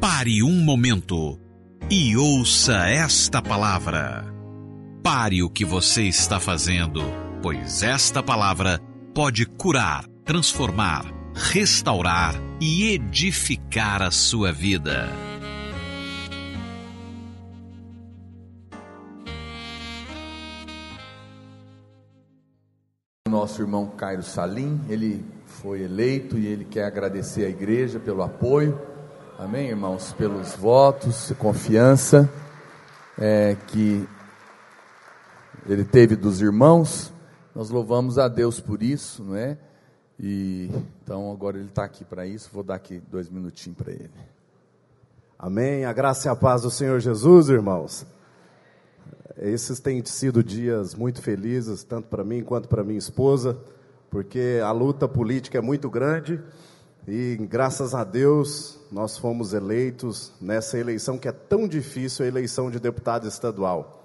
Pare um momento e ouça esta palavra. Pare o que você está fazendo, pois esta palavra pode curar, transformar, restaurar e edificar a sua vida. Nosso irmão Cairo Salim, ele foi eleito e ele quer agradecer à igreja pelo apoio, amém, irmãos, pelos votos, confiança é, que ele teve dos irmãos. Nós louvamos a Deus por isso, não é? E então agora ele está aqui para isso. Vou dar aqui dois minutinhos para ele. Amém. A graça e a paz do Senhor Jesus, irmãos. Esses têm sido dias muito felizes, tanto para mim quanto para minha esposa, porque a luta política é muito grande e, graças a Deus, nós fomos eleitos nessa eleição que é tão difícil a eleição de deputado estadual.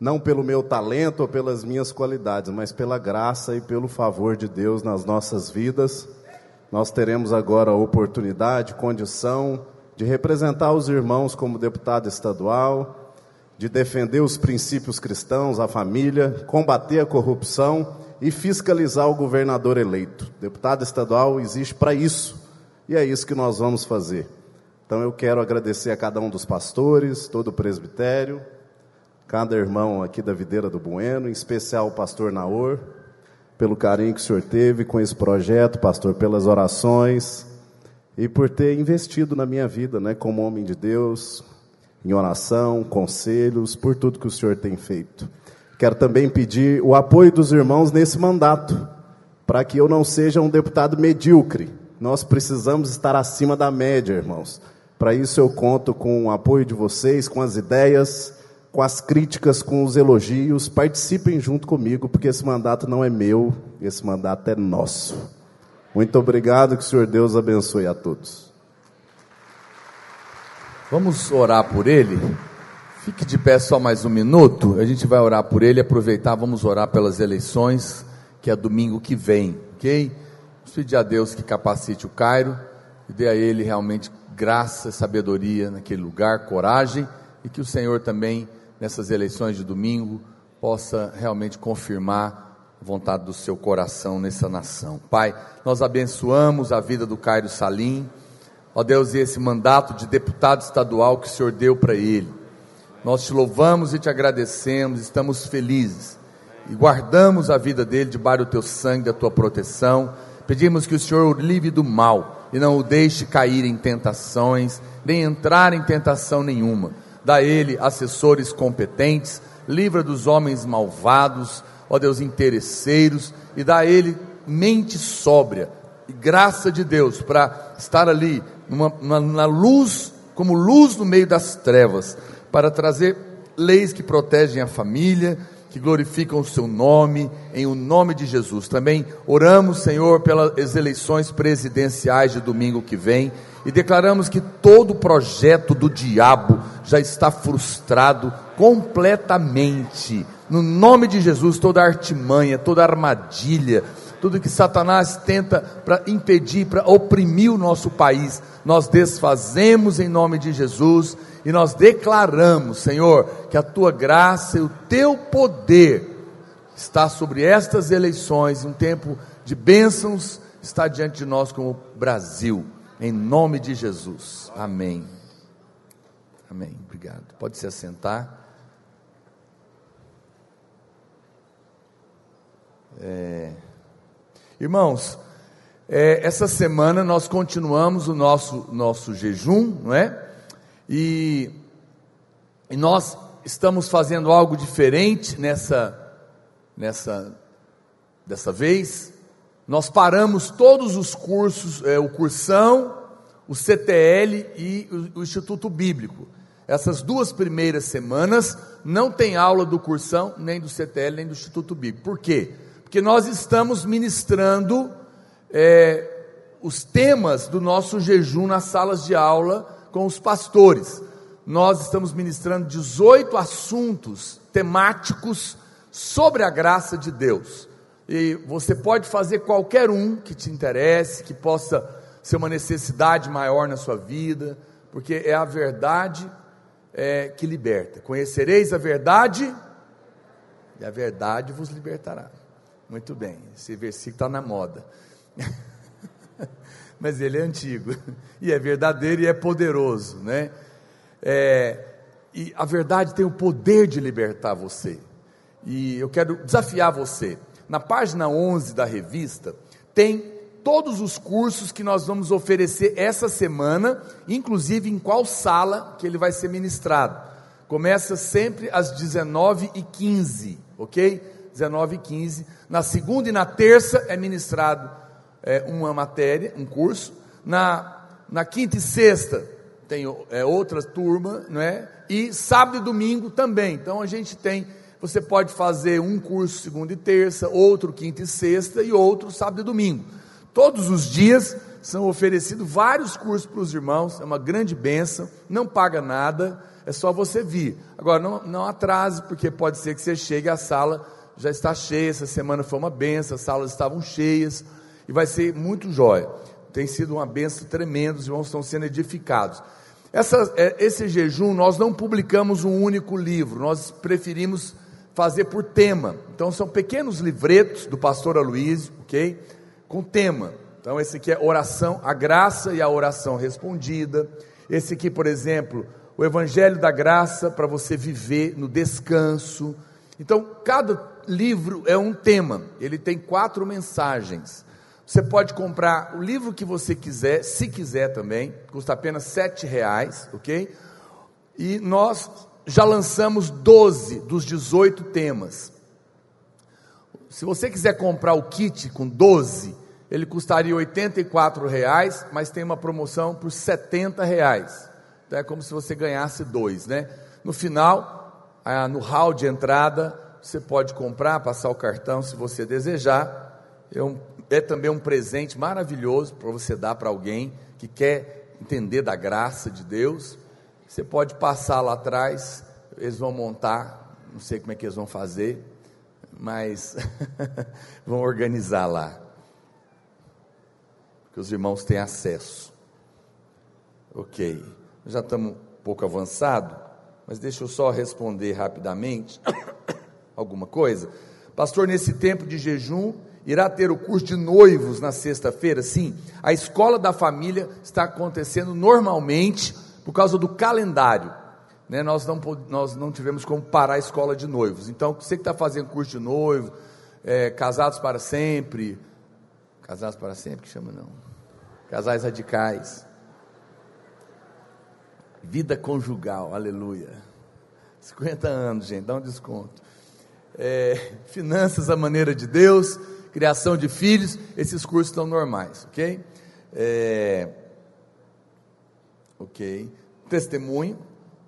Não pelo meu talento ou pelas minhas qualidades, mas pela graça e pelo favor de Deus nas nossas vidas. Nós teremos agora a oportunidade, condição de representar os irmãos como deputado estadual de defender os princípios cristãos, a família, combater a corrupção e fiscalizar o governador eleito. Deputado estadual existe para isso e é isso que nós vamos fazer. Então eu quero agradecer a cada um dos pastores, todo o presbitério, cada irmão aqui da Videira do Bueno, em especial o pastor Naor, pelo carinho que o senhor teve com esse projeto, pastor, pelas orações e por ter investido na minha vida, né, como homem de Deus, em oração, conselhos, por tudo que o Senhor tem feito. Quero também pedir o apoio dos irmãos nesse mandato, para que eu não seja um deputado medíocre. Nós precisamos estar acima da média, irmãos. Para isso eu conto com o apoio de vocês, com as ideias, com as críticas, com os elogios. Participem junto comigo, porque esse mandato não é meu, esse mandato é nosso. Muito obrigado, que o Senhor Deus abençoe a todos. Vamos orar por ele? Fique de pé só mais um minuto. A gente vai orar por ele, aproveitar, vamos orar pelas eleições, que é domingo que vem, ok? Vamos pedir a Deus que capacite o Cairo e dê a ele realmente graça, sabedoria naquele lugar, coragem, e que o Senhor também, nessas eleições de domingo, possa realmente confirmar a vontade do seu coração nessa nação. Pai, nós abençoamos a vida do Cairo Salim Ó Deus, e esse mandato de deputado estadual que o Senhor deu para ele. Nós te louvamos e te agradecemos, estamos felizes e guardamos a vida dele debaixo do teu sangue, da tua proteção. Pedimos que o Senhor o livre do mal e não o deixe cair em tentações, nem entrar em tentação nenhuma. Dá a ele assessores competentes, livra dos homens malvados, ó Deus, interesseiros, e dá a ele mente sóbria e graça de Deus para estar ali numa, na, na luz, como luz no meio das trevas, para trazer leis que protegem a família, que glorificam o seu nome, em o nome de Jesus. Também oramos, Senhor, pelas eleições presidenciais de domingo que vem e declaramos que todo projeto do diabo já está frustrado completamente. No nome de Jesus, toda artimanha, toda armadilha, tudo que Satanás tenta para impedir, para oprimir o nosso país, nós desfazemos em nome de Jesus e nós declaramos, Senhor, que a tua graça e o teu poder está sobre estas eleições, um tempo de bênçãos está diante de nós como Brasil, em nome de Jesus. Amém. Amém. Obrigado. Pode se assentar. É... Irmãos, é, essa semana nós continuamos o nosso, nosso jejum, não é? E, e nós estamos fazendo algo diferente nessa, nessa, dessa vez. Nós paramos todos os cursos, é, o cursão, o CTL e o, o Instituto Bíblico. Essas duas primeiras semanas não tem aula do cursão, nem do CTL, nem do Instituto Bíblico. Por quê? Porque nós estamos ministrando é, os temas do nosso jejum nas salas de aula com os pastores. Nós estamos ministrando 18 assuntos temáticos sobre a graça de Deus. E você pode fazer qualquer um que te interesse, que possa ser uma necessidade maior na sua vida, porque é a verdade é, que liberta. Conhecereis a verdade, e a verdade vos libertará. Muito bem, esse versículo está na moda. Mas ele é antigo, e é verdadeiro e é poderoso, né? É, e a verdade tem o poder de libertar você. E eu quero desafiar você. Na página 11 da revista, tem todos os cursos que nós vamos oferecer essa semana, inclusive em qual sala que ele vai ser ministrado. Começa sempre às 19h15, ok? 19h15. Na segunda e na terça é ministrado é, uma matéria, um curso. Na, na quinta e sexta tem é, outra turma, não é? E sábado e domingo também. Então a gente tem você pode fazer um curso segunda e terça, outro quinta e sexta e outro sábado e domingo. Todos os dias são oferecidos vários cursos para os irmãos, é uma grande benção, não paga nada, é só você vir. Agora, não, não atrase, porque pode ser que você chegue à sala, já está cheia, essa semana foi uma benção, as salas estavam cheias, e vai ser muito jóia. Tem sido uma benção tremenda, os irmãos estão sendo edificados. Essa, é, esse jejum, nós não publicamos um único livro, nós preferimos fazer por tema. Então são pequenos livretos do pastor Aloysio, ok? Com tema. Então esse aqui é oração, a graça e a oração respondida. Esse aqui, por exemplo, o evangelho da graça para você viver no descanso. Então cada livro é um tema. Ele tem quatro mensagens. Você pode comprar o livro que você quiser, se quiser também, custa apenas sete reais, ok? E nós já lançamos 12 dos 18 temas. Se você quiser comprar o kit com 12, ele custaria R$ reais, mas tem uma promoção por R$ reais. Então é como se você ganhasse dois, né? No final, ah, no hall de entrada, você pode comprar, passar o cartão se você desejar. É, um, é também um presente maravilhoso para você dar para alguém que quer entender da graça de Deus. Você pode passar lá atrás, eles vão montar, não sei como é que eles vão fazer, mas vão organizar lá. Que os irmãos têm acesso. Ok. Já estamos um pouco avançado, mas deixa eu só responder rapidamente alguma coisa. Pastor, nesse tempo de jejum, irá ter o curso de noivos na sexta-feira? Sim, a escola da família está acontecendo normalmente por causa do calendário. Né, nós, não, nós não tivemos como parar a escola de noivos. Então, você que está fazendo curso de noivo, é, casados para sempre, casados para sempre, que chama não, casais radicais, vida conjugal, aleluia. 50 anos, gente, dá um desconto. É, finanças à maneira de Deus, criação de filhos, esses cursos estão normais, ok? É, ok testemunho.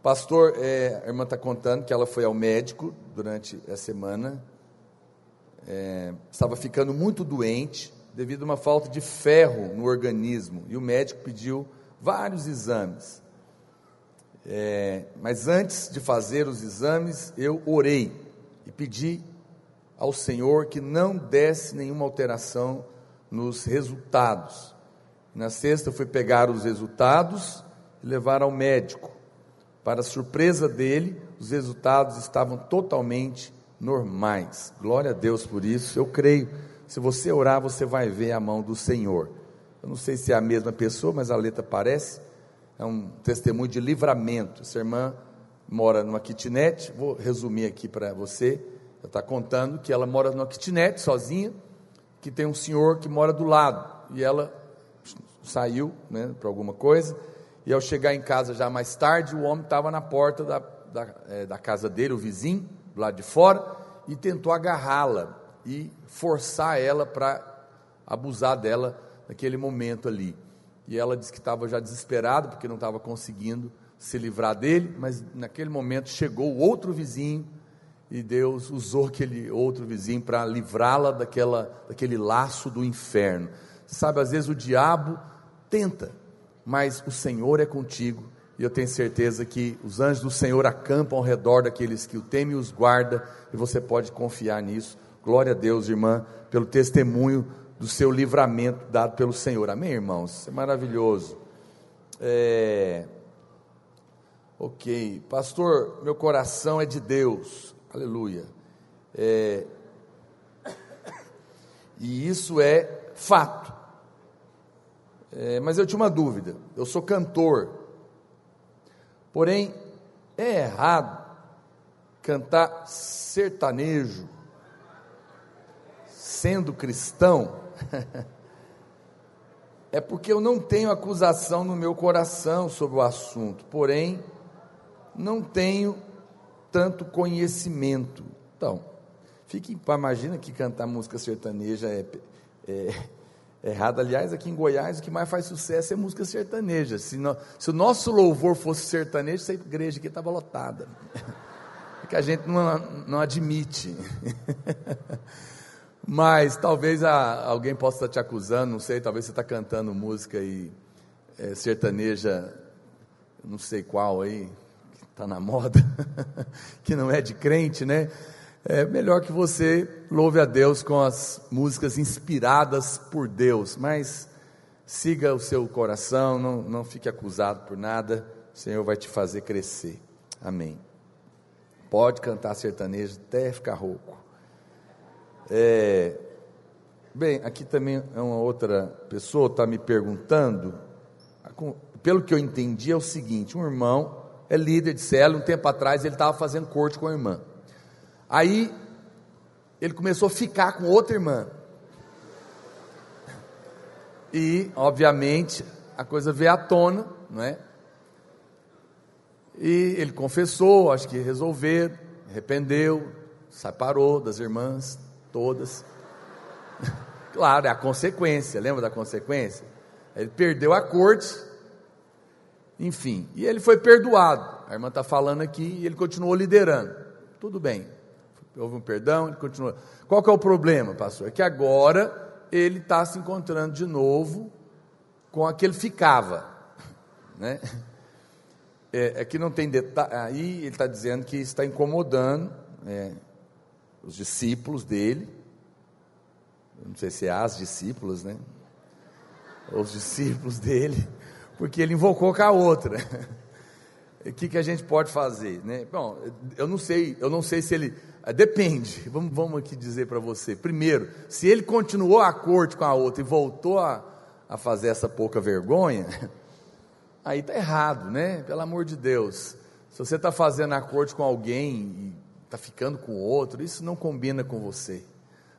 Pastor, é, a irmã está contando que ela foi ao médico durante a semana, é, estava ficando muito doente devido a uma falta de ferro no organismo e o médico pediu vários exames. É, mas antes de fazer os exames, eu orei e pedi ao Senhor que não desse nenhuma alteração nos resultados. Na sexta, fui pegar os resultados e levar ao médico. Para surpresa dele, os resultados estavam totalmente normais. Glória a Deus por isso. Eu creio. Se você orar, você vai ver a mão do Senhor. Eu não sei se é a mesma pessoa, mas a letra parece. É um testemunho de livramento. Essa irmã mora numa kitnet. Vou resumir aqui para você. Ela está contando que ela mora numa kitnet sozinha, que tem um senhor que mora do lado. E ela saiu né, para alguma coisa e ao chegar em casa já mais tarde, o homem estava na porta da, da, é, da, casa dele, o vizinho, do lado de fora, e tentou agarrá-la e forçar ela para abusar dela naquele momento ali. E ela disse que estava já desesperada, porque não estava conseguindo se livrar dele, mas naquele momento chegou o outro vizinho e Deus usou aquele outro vizinho para livrá-la daquela, daquele laço do inferno. Sabe, às vezes o diabo tenta mas o Senhor é contigo, e eu tenho certeza que os anjos do Senhor acampam ao redor daqueles que o temem e os guarda, e você pode confiar nisso. Glória a Deus, irmã, pelo testemunho do seu livramento dado pelo Senhor. Amém, irmãos? Isso é maravilhoso. É... Ok, pastor, meu coração é de Deus, aleluia. É, e isso é fato. É, mas eu tinha uma dúvida. Eu sou cantor, porém é errado cantar sertanejo sendo cristão. é porque eu não tenho acusação no meu coração sobre o assunto, porém não tenho tanto conhecimento. Então, fique, imagina que cantar música sertaneja é, é, é, errado. Aliás, aqui em Goiás, o que mais faz sucesso é música sertaneja. Se, no, se o nosso louvor fosse sertanejo, essa igreja aqui estava lotada. É que a gente não, não admite. Mas talvez a, alguém possa estar te acusando, não sei, talvez você está cantando música e é, sertaneja, não sei qual aí, está na moda, que não é de crente, né? É melhor que você louve a Deus com as músicas inspiradas por Deus, mas siga o seu coração, não, não fique acusado por nada, o Senhor vai te fazer crescer. Amém. Pode cantar sertanejo até ficar rouco. É, bem, aqui também é uma outra pessoa está me perguntando. Pelo que eu entendi, é o seguinte: um irmão é líder de célula, um tempo atrás ele estava fazendo corte com a irmã. Aí ele começou a ficar com outra irmã. E, obviamente, a coisa veio à tona, não é? E ele confessou, acho que resolveu, arrependeu, separou das irmãs todas. claro, é a consequência, lembra da consequência? Ele perdeu a corte, enfim, e ele foi perdoado. A irmã está falando aqui e ele continuou liderando. Tudo bem, houve um perdão, ele continuou. Qual que é o problema, pastor? É que agora ele está se encontrando de novo com aquele ficava, né? É, é que não tem detalhe. Aí ele está dizendo que está incomodando é, os discípulos dele. Não sei se é as discípulas, né? Os discípulos dele porque ele invocou com a outra. O que, que a gente pode fazer? Né? Bom, eu não sei, eu não sei se ele. Eh, depende, vamos, vamos aqui dizer para você. Primeiro, se ele continuou a corte com a outra e voltou a, a fazer essa pouca vergonha, aí está errado, né? Pelo amor de Deus. Se você está fazendo a corte com alguém e está ficando com outro, isso não combina com você.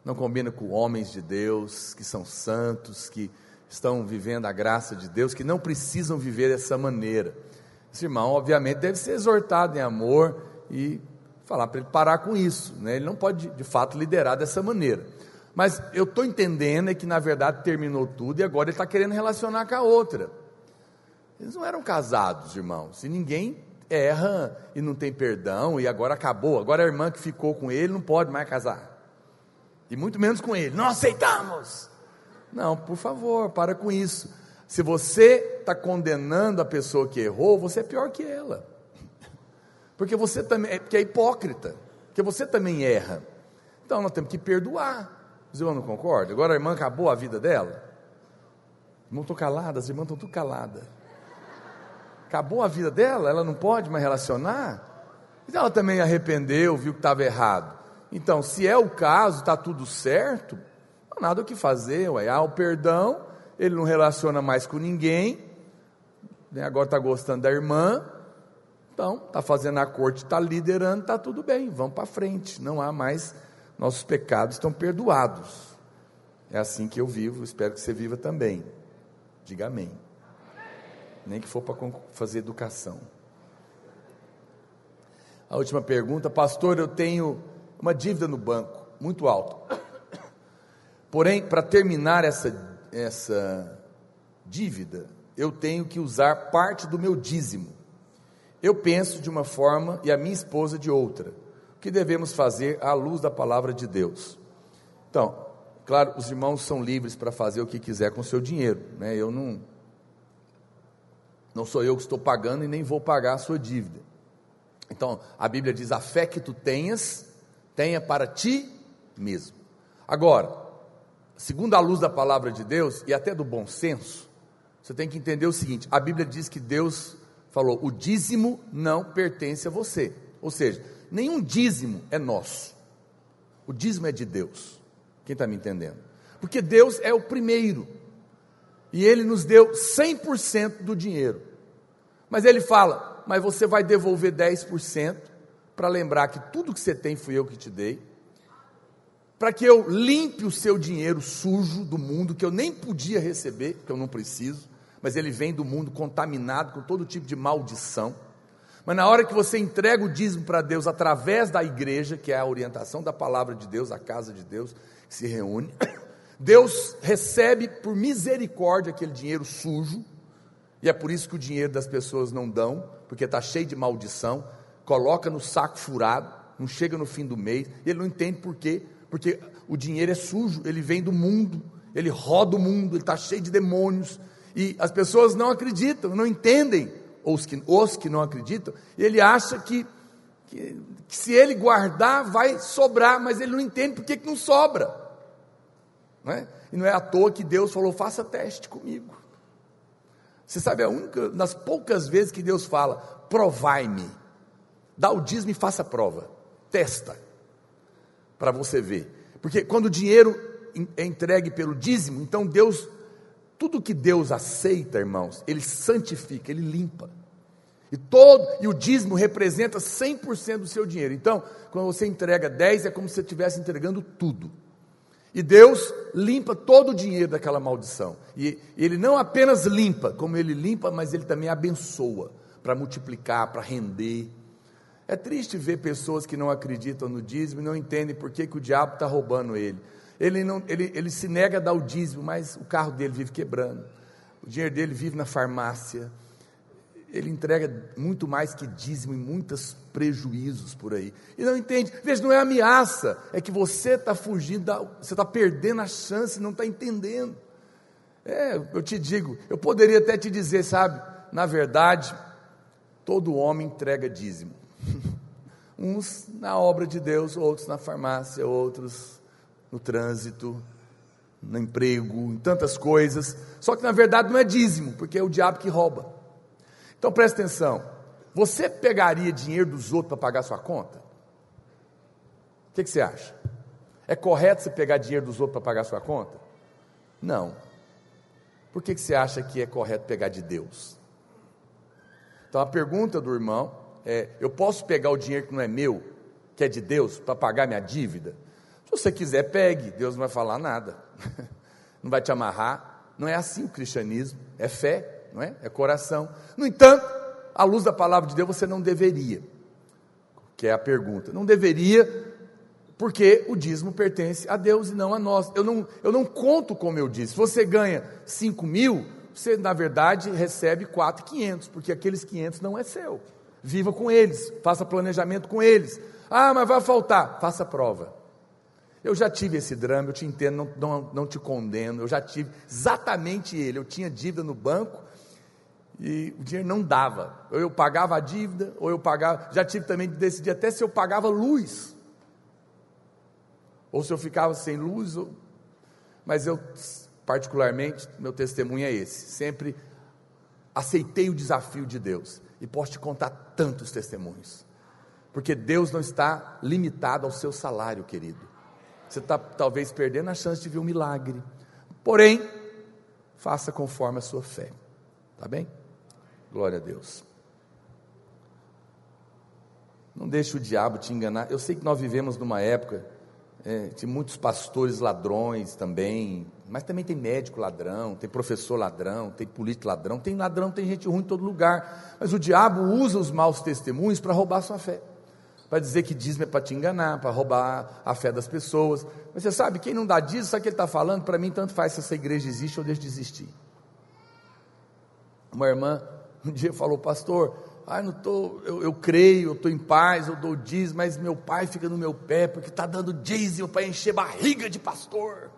Não combina com homens de Deus, que são santos, que estão vivendo a graça de Deus, que não precisam viver dessa maneira. Esse irmão, obviamente, deve ser exortado em amor e falar para ele parar com isso. Né? Ele não pode, de fato, liderar dessa maneira. Mas eu estou entendendo é que, na verdade, terminou tudo e agora ele está querendo relacionar com a outra. Eles não eram casados, irmãos. Se ninguém erra e não tem perdão e agora acabou, agora a irmã que ficou com ele não pode mais casar. E muito menos com ele. Não aceitamos. Não, por favor, para com isso. Se você está condenando a pessoa que errou, você é pior que ela. Porque você também é, porque é hipócrita. Porque você também erra. Então nós temos que perdoar. Os irmãos não concordam? Agora a irmã acabou a vida dela. Não estou calada, as irmãs estão tudo caladas. Acabou a vida dela, ela não pode mais relacionar. Então ela também arrependeu, viu que estava errado. Então, se é o caso, está tudo certo, não há nada o que fazer, ué. há o perdão, ele não relaciona mais com ninguém, né? agora está gostando da irmã, então está fazendo a corte, está liderando, está tudo bem, vamos para frente, não há mais, nossos pecados estão perdoados. É assim que eu vivo, espero que você viva também. Diga amém. Nem que for para fazer educação. A última pergunta, pastor, eu tenho uma dívida no banco, muito alta. Porém, para terminar essa, essa dívida, eu tenho que usar parte do meu dízimo. Eu penso de uma forma e a minha esposa de outra. O que devemos fazer à luz da palavra de Deus? Então, claro, os irmãos são livres para fazer o que quiser com o seu dinheiro, né? Eu não não sou eu que estou pagando e nem vou pagar a sua dívida. Então, a Bíblia diz: a fé que tu tenhas, tenha para ti mesmo. Agora, segundo a luz da palavra de Deus e até do bom senso, você tem que entender o seguinte: a Bíblia diz que Deus falou: o dízimo não pertence a você. Ou seja, nenhum dízimo é nosso. O dízimo é de Deus. Quem está me entendendo? Porque Deus é o primeiro. E Ele nos deu 100% do dinheiro. Mas Ele fala: mas você vai devolver 10% para lembrar que tudo que você tem fui eu que te dei. Para que eu limpe o seu dinheiro sujo do mundo, que eu nem podia receber, que eu não preciso, mas ele vem do mundo contaminado com todo tipo de maldição. Mas na hora que você entrega o dízimo para Deus através da igreja, que é a orientação da palavra de Deus, a casa de Deus, que se reúne, Deus recebe por misericórdia aquele dinheiro sujo, e é por isso que o dinheiro das pessoas não dão, porque está cheio de maldição, coloca no saco furado, não chega no fim do mês, ele não entende por quê, porque o dinheiro é sujo, ele vem do mundo, ele roda o mundo, ele está cheio de demônios, e as pessoas não acreditam, não entendem os que, os que não acreditam, ele acha que, que, que, se ele guardar vai sobrar, mas ele não entende porque que não sobra. Não é? E não é à toa que Deus falou: faça teste comigo. Você sabe, a única, das poucas vezes que Deus fala, provai-me, dá o dízimo e faça prova, testa, para você ver. Porque quando o dinheiro é entregue pelo dízimo, então Deus tudo que Deus aceita, irmãos, Ele santifica, Ele limpa. E todo e o dízimo representa 100% do seu dinheiro. Então, quando você entrega 10, é como se você estivesse entregando tudo. E Deus limpa todo o dinheiro daquela maldição. E Ele não apenas limpa, como Ele limpa, mas Ele também abençoa para multiplicar, para render. É triste ver pessoas que não acreditam no dízimo e não entendem por que, que o diabo está roubando ele. Ele, não, ele, ele se nega a dar o dízimo, mas o carro dele vive quebrando, o dinheiro dele vive na farmácia. Ele entrega muito mais que dízimo e muitos prejuízos por aí. E não entende. Veja, não é ameaça, é que você está fugindo, da, você está perdendo a chance, não está entendendo. É, eu te digo, eu poderia até te dizer, sabe, na verdade, todo homem entrega dízimo. Uns na obra de Deus, outros na farmácia, outros no trânsito, no emprego, em tantas coisas. Só que na verdade não é dízimo, porque é o diabo que rouba. Então presta atenção. Você pegaria dinheiro dos outros para pagar sua conta? O que, que, você acha? É correto você pegar dinheiro dos outros para pagar sua conta? Não. Por que, que você acha que é correto pegar de Deus? Então a pergunta do irmão é: eu posso pegar o dinheiro que não é meu, que é de Deus, para pagar minha dívida? Se você quiser, pegue, Deus não vai falar nada, não vai te amarrar. Não é assim o cristianismo, é fé, não é? É coração. No entanto, à luz da palavra de Deus, você não deveria, que é a pergunta, não deveria, porque o dízimo pertence a Deus e não a nós. Eu não, eu não conto como eu disse. Se você ganha 5 mil, você na verdade recebe 4,500, porque aqueles 500 não é seu. Viva com eles, faça planejamento com eles. Ah, mas vai faltar, faça prova. Eu já tive esse drama, eu te entendo, não, não, não te condeno, eu já tive exatamente ele. Eu tinha dívida no banco e o dinheiro não dava. Ou eu pagava a dívida, ou eu pagava. Já tive também de decidir até se eu pagava luz, ou se eu ficava sem luz. Ou... Mas eu, particularmente, meu testemunho é esse: sempre aceitei o desafio de Deus. E posso te contar tantos testemunhos, porque Deus não está limitado ao seu salário, querido. Você está talvez perdendo a chance de ver um milagre. Porém, faça conforme a sua fé. Tá bem? Glória a Deus. Não deixe o diabo te enganar. Eu sei que nós vivemos numa época é, de muitos pastores ladrões também, mas também tem médico ladrão, tem professor ladrão, tem político ladrão, tem ladrão, tem gente ruim em todo lugar. Mas o diabo usa os maus testemunhos para roubar a sua fé para dizer que dízimo é para te enganar, para roubar a fé das pessoas. Mas você sabe, quem não dá dízimo, sabe o que ele está falando? Para mim, tanto faz se essa igreja existe ou deixa de existir. Uma irmã um dia falou, pastor, ah, não tô, eu, eu creio, eu estou em paz, eu dou dízimo, mas meu pai fica no meu pé porque está dando dízimo para encher barriga de pastor.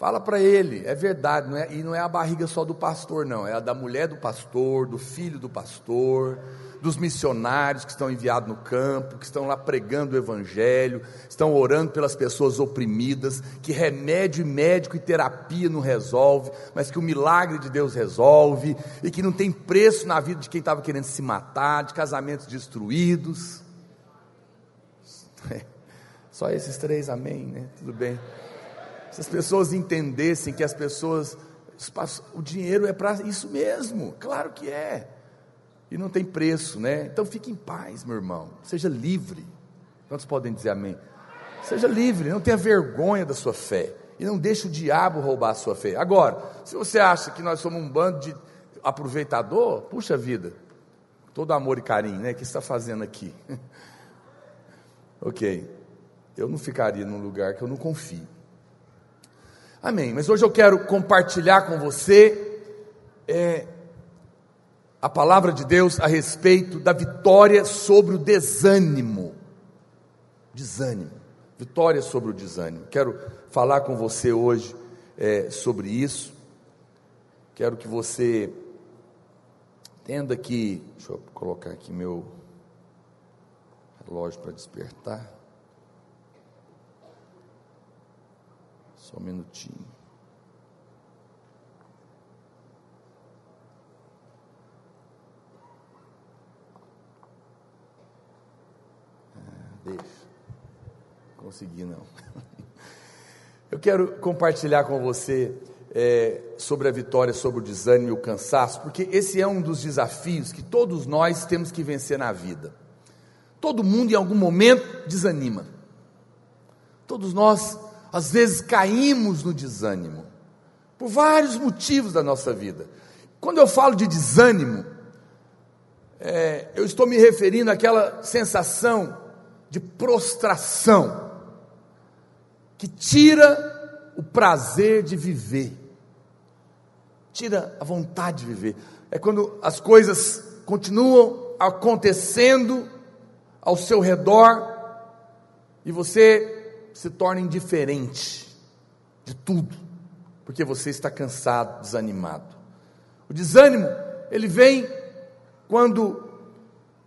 Fala para ele, é verdade, não é, e não é a barriga só do pastor, não, é a da mulher do pastor, do filho do pastor, dos missionários que estão enviados no campo, que estão lá pregando o evangelho, estão orando pelas pessoas oprimidas, que remédio médico e terapia não resolve, mas que o milagre de Deus resolve, e que não tem preço na vida de quem estava querendo se matar, de casamentos destruídos. Só esses três, amém, né? Tudo bem. Se as pessoas entendessem que as pessoas, o dinheiro é para isso mesmo, claro que é, e não tem preço, né? Então fique em paz, meu irmão, seja livre. Quantos podem dizer amém? Seja livre, não tenha vergonha da sua fé, e não deixe o diabo roubar a sua fé. Agora, se você acha que nós somos um bando de aproveitador, puxa vida, todo amor e carinho, né? O que está fazendo aqui? ok, eu não ficaria num lugar que eu não confio. Amém. Mas hoje eu quero compartilhar com você é, a palavra de Deus a respeito da vitória sobre o desânimo. Desânimo. Vitória sobre o desânimo. Quero falar com você hoje é, sobre isso. Quero que você entenda que. Deixa eu colocar aqui meu relógio para despertar. Só um minutinho. Ah, deixa. Consegui não. Eu quero compartilhar com você é, sobre a vitória sobre o desânimo e o cansaço, porque esse é um dos desafios que todos nós temos que vencer na vida. Todo mundo em algum momento desanima. Todos nós às vezes caímos no desânimo, por vários motivos da nossa vida. Quando eu falo de desânimo, é, eu estou me referindo àquela sensação de prostração, que tira o prazer de viver, tira a vontade de viver. É quando as coisas continuam acontecendo ao seu redor e você se torna indiferente de tudo, porque você está cansado, desanimado. O desânimo, ele vem quando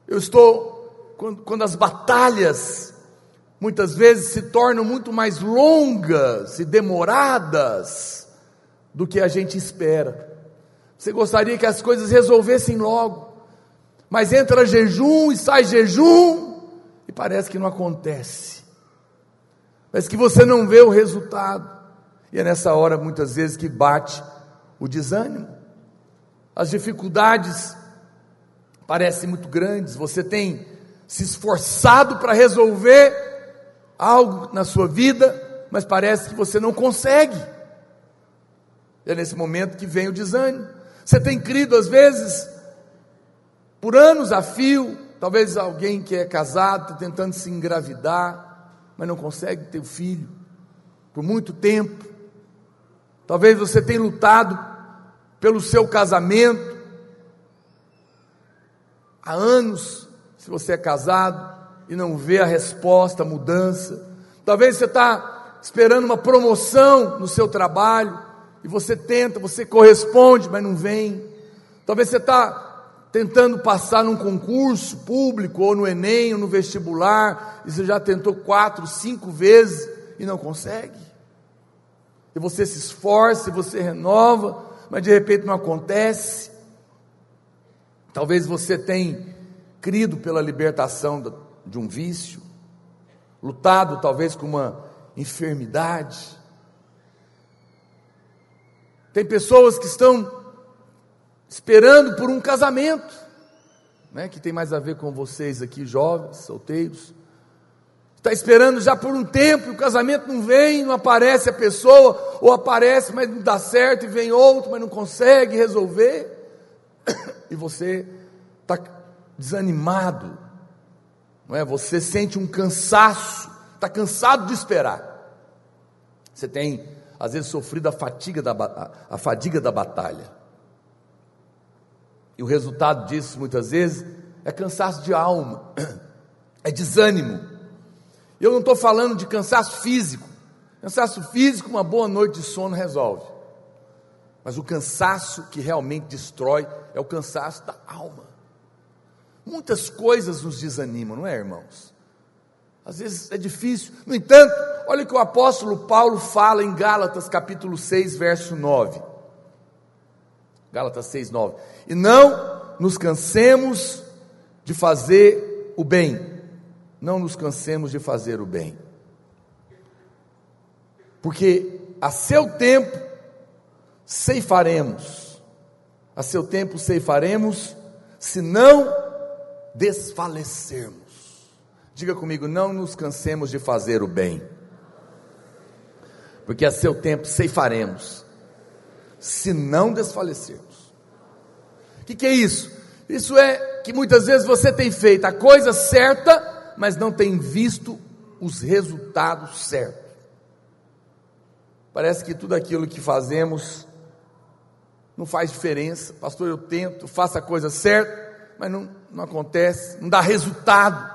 eu estou, quando, quando as batalhas muitas vezes se tornam muito mais longas e demoradas do que a gente espera. Você gostaria que as coisas resolvessem logo, mas entra jejum e sai jejum e parece que não acontece mas que você não vê o resultado. E é nessa hora, muitas vezes, que bate o desânimo. As dificuldades parecem muito grandes, você tem se esforçado para resolver algo na sua vida, mas parece que você não consegue. É nesse momento que vem o desânimo. Você tem crido, às vezes, por anos a fio, talvez alguém que é casado, está tentando se engravidar, mas não consegue ter o filho por muito tempo. Talvez você tenha lutado pelo seu casamento há anos, se você é casado e não vê a resposta, a mudança. Talvez você está esperando uma promoção no seu trabalho e você tenta, você corresponde, mas não vem. Talvez você está tentando passar num concurso público, ou no Enem, ou no vestibular, e você já tentou quatro, cinco vezes e não consegue. E você se esforça, e você renova, mas de repente não acontece. Talvez você tenha crido pela libertação de um vício, lutado talvez com uma enfermidade. Tem pessoas que estão esperando por um casamento, né, que tem mais a ver com vocês aqui, jovens, solteiros. Está esperando já por um tempo, e o casamento não vem, não aparece a pessoa, ou aparece, mas não dá certo, e vem outro, mas não consegue resolver. E você está desanimado, não é? Você sente um cansaço, está cansado de esperar. Você tem, às vezes, sofrido a fatiga da, a, a fadiga da batalha. E o resultado disso, muitas vezes, é cansaço de alma, é desânimo. Eu não estou falando de cansaço físico, Cansaço físico, uma boa noite de sono resolve. Mas o cansaço que realmente destrói é o cansaço da alma. Muitas coisas nos desanimam, não é, irmãos? Às vezes é difícil. No entanto, olha o que o apóstolo Paulo fala em Gálatas capítulo 6, verso 9. Gálatas 6, 9. E não nos cansemos de fazer o bem. Não nos cansemos de fazer o bem. Porque a seu tempo ceifaremos. A seu tempo ceifaremos, se não desfalecermos. Diga comigo, não nos cansemos de fazer o bem, porque a seu tempo ceifaremos, se não desfalecermos. O que, que é isso? Isso é que muitas vezes você tem feito a coisa certa, mas não tem visto os resultados certos. Parece que tudo aquilo que fazemos não faz diferença. Pastor, eu tento, faço a coisa certa, mas não, não acontece, não dá resultado.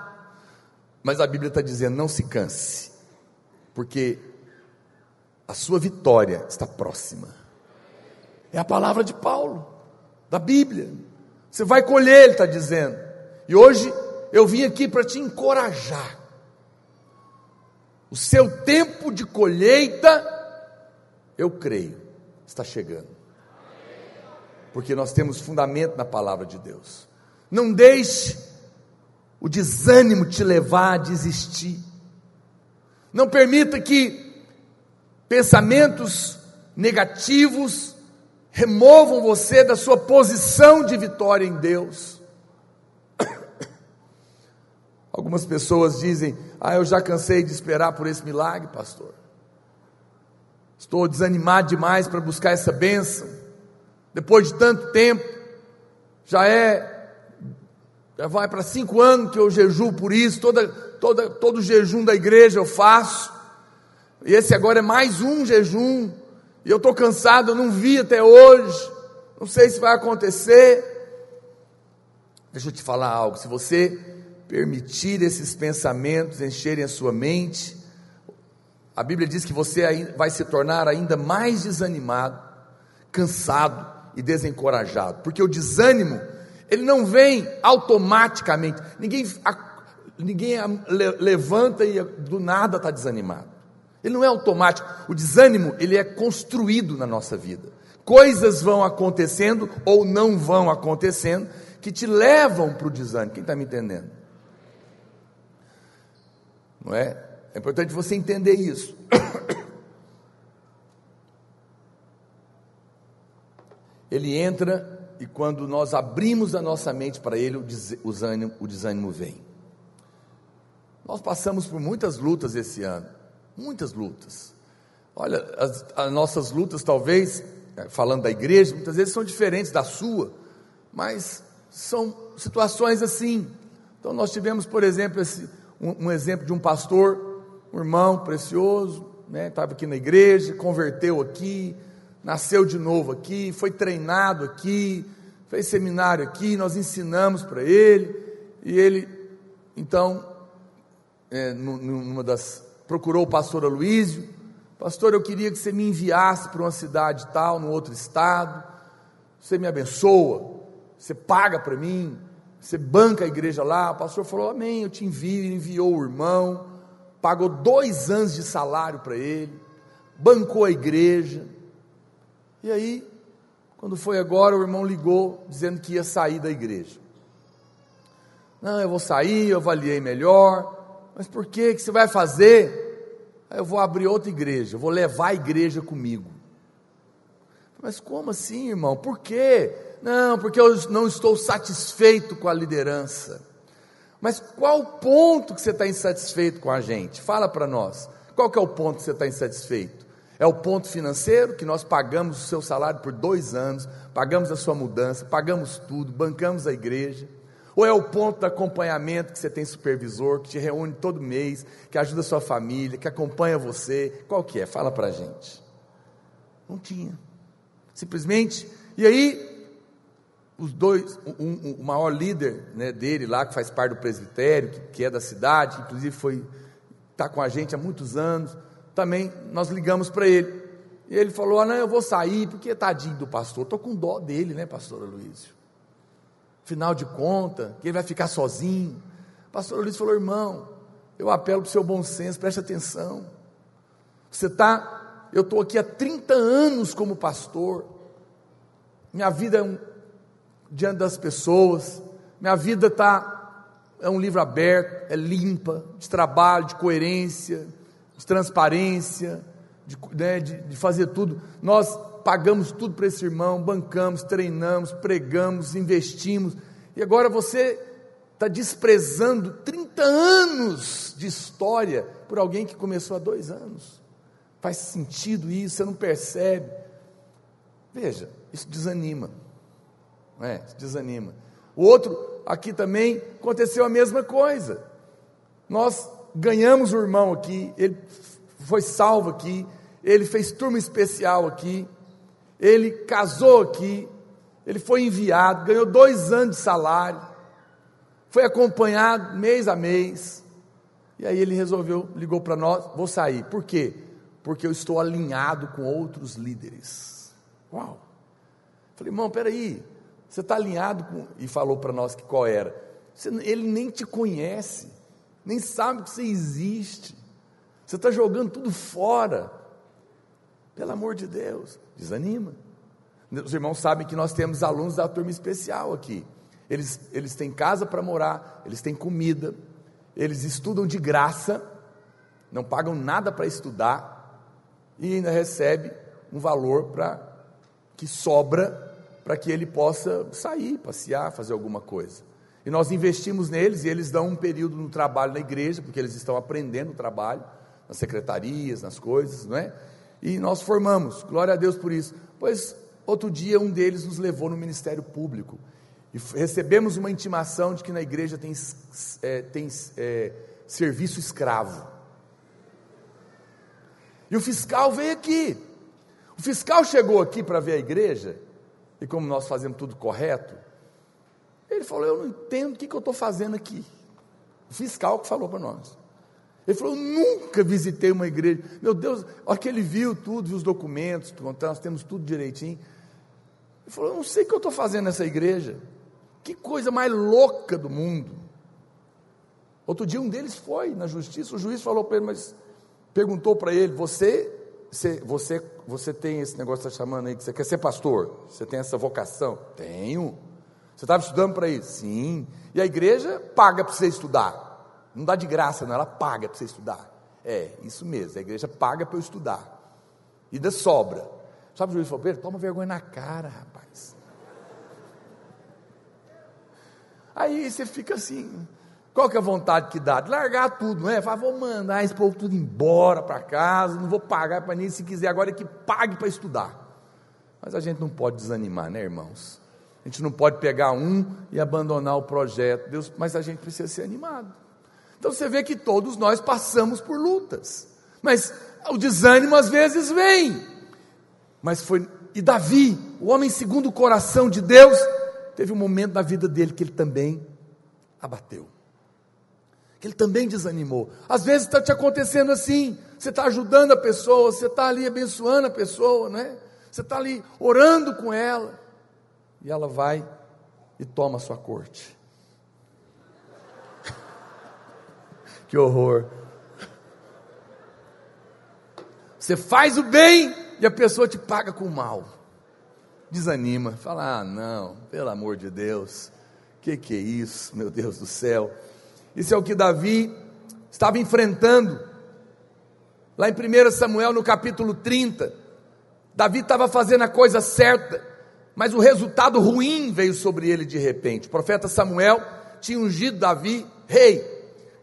Mas a Bíblia está dizendo: não se canse, porque a sua vitória está próxima. É a palavra de Paulo, da Bíblia. Você vai colher, ele está dizendo. E hoje eu vim aqui para te encorajar. O seu tempo de colheita, eu creio, está chegando. Porque nós temos fundamento na palavra de Deus. Não deixe o desânimo te levar a desistir. Não permita que pensamentos negativos removam você da sua posição de vitória em Deus. Algumas pessoas dizem: Ah, eu já cansei de esperar por esse milagre, pastor. Estou desanimado demais para buscar essa bênção. Depois de tanto tempo, já é já vai para cinco anos que eu jejuo por isso, toda, toda, todo jejum da igreja eu faço. E esse agora é mais um jejum. E eu estou cansado, eu não vi até hoje. Não sei se vai acontecer. Deixa eu te falar algo. Se você permitir esses pensamentos encherem a sua mente, a Bíblia diz que você vai se tornar ainda mais desanimado, cansado e desencorajado, porque o desânimo ele não vem automaticamente. Ninguém, ninguém levanta e do nada está desanimado. Ele não é automático. O desânimo, ele é construído na nossa vida. Coisas vão acontecendo ou não vão acontecendo que te levam para o desânimo. Quem está me entendendo? Não é? É importante você entender isso. Ele entra e quando nós abrimos a nossa mente para Ele, o desânimo, o desânimo vem. Nós passamos por muitas lutas esse ano, muitas lutas. Olha, as, as nossas lutas, talvez, é, falando da igreja, muitas vezes são diferentes da sua, mas são situações assim. Então, nós tivemos, por exemplo, esse, um, um exemplo de um pastor, um irmão precioso, né, estava aqui na igreja, converteu aqui, nasceu de novo aqui, foi treinado aqui, fez seminário aqui, nós ensinamos para ele, e ele, então, é, numa das, procurou o pastor Aloísio, pastor, eu queria que você me enviasse para uma cidade tal, no outro estado, você me abençoa, você paga para mim, você banca a igreja lá, o pastor falou, amém, eu te envio, ele enviou o irmão, pagou dois anos de salário para ele, bancou a igreja, e aí, quando foi agora, o irmão ligou dizendo que ia sair da igreja. Não, eu vou sair, eu avaliei melhor. Mas por que que você vai fazer? Eu vou abrir outra igreja, eu vou levar a igreja comigo. Mas como assim, irmão? Por quê? Não, porque eu não estou satisfeito com a liderança. Mas qual o ponto que você está insatisfeito com a gente? Fala para nós. Qual que é o ponto que você está insatisfeito? É o ponto financeiro, que nós pagamos o seu salário por dois anos, pagamos a sua mudança, pagamos tudo, bancamos a igreja. Ou é o ponto do acompanhamento que você tem supervisor, que te reúne todo mês, que ajuda a sua família, que acompanha você? Qual que é? Fala para a gente. Não tinha. Simplesmente. E aí, os dois, um, um, o maior líder né, dele lá, que faz parte do presbitério, que, que é da cidade, inclusive foi está com a gente há muitos anos, também nós ligamos para ele. E ele falou: ah, não, eu vou sair, porque tadinho do pastor, estou com dó dele, né, pastor Luísio? Final de conta, que ele vai ficar sozinho. Pastor Luiz falou: irmão, eu apelo para o seu bom senso, preste atenção. Você está, eu estou aqui há 30 anos como pastor, minha vida é um, diante das pessoas, minha vida está, é um livro aberto, é limpa, de trabalho, de coerência, de transparência, de, né, de, de fazer tudo. Nós pagamos tudo para esse irmão, bancamos, treinamos, pregamos, investimos, e agora você está desprezando 30 anos de história por alguém que começou há dois anos. Faz sentido isso, você não percebe. Veja, isso desanima. É? Isso desanima. O outro, aqui também, aconteceu a mesma coisa. Nós ganhamos o irmão aqui, ele foi salvo aqui, ele fez turma especial aqui, ele casou aqui, ele foi enviado, ganhou dois anos de salário, foi acompanhado mês a mês, e aí ele resolveu, ligou para nós, vou sair. Por quê? Porque eu estou alinhado com outros líderes. Uau! Falei, irmão, peraí, você está alinhado com. E falou para nós que qual era. Você, ele nem te conhece, nem sabe que você existe. Você está jogando tudo fora. Pelo amor de Deus, desanima. Os irmãos sabem que nós temos alunos da turma especial aqui. Eles, eles têm casa para morar, eles têm comida, eles estudam de graça, não pagam nada para estudar e ainda recebe um valor para que sobra para que ele possa sair, passear, fazer alguma coisa. E nós investimos neles e eles dão um período no trabalho na igreja, porque eles estão aprendendo o trabalho, nas secretarias, nas coisas, não é? E nós formamos, glória a Deus por isso. Pois outro dia um deles nos levou no Ministério Público e recebemos uma intimação de que na igreja tem, é, tem é, serviço escravo. E o fiscal veio aqui. O fiscal chegou aqui para ver a igreja e como nós fazemos tudo correto, ele falou: Eu não entendo o que, que eu estou fazendo aqui. O fiscal que falou para nós. Ele falou: Eu nunca visitei uma igreja. Meu Deus, a hora que ele viu tudo, viu os documentos, nós temos tudo direitinho. Ele falou: Eu não sei o que eu estou fazendo nessa igreja. Que coisa mais louca do mundo. Outro dia um deles foi na justiça, o juiz falou para ele, mas perguntou para ele: Você você, você, você tem esse negócio que está chamando aí, que você quer ser pastor? Você tem essa vocação? Tenho. Você estava estudando para isso? Sim. E a igreja paga para você estudar. Não dá de graça, não, ela paga para você estudar. É, isso mesmo, a igreja paga para eu estudar. E ainda sobra. Sabe o juiz falou, Pedro, toma vergonha na cara, rapaz. Aí você fica assim, qual que é a vontade que dá? De largar tudo, não é? Fala, vou mandar esse povo tudo embora para casa, não vou pagar para ninguém, se quiser agora é que pague para estudar. Mas a gente não pode desanimar, né, irmãos? A gente não pode pegar um e abandonar o projeto, Deus, mas a gente precisa ser animado. Então você vê que todos nós passamos por lutas, mas o desânimo às vezes vem. Mas foi, e Davi, o homem segundo o coração de Deus, teve um momento na vida dele que ele também abateu que ele também desanimou. Às vezes está te acontecendo assim, você está ajudando a pessoa, você está ali abençoando a pessoa, né? Você está ali orando com ela, e ela vai e toma a sua corte. Que horror. Você faz o bem e a pessoa te paga com o mal. Desanima, fala: ah, não, pelo amor de Deus, que que é isso, meu Deus do céu? Isso é o que Davi estava enfrentando. Lá em 1 Samuel, no capítulo 30, Davi estava fazendo a coisa certa, mas o resultado ruim veio sobre ele de repente. O profeta Samuel tinha ungido Davi rei,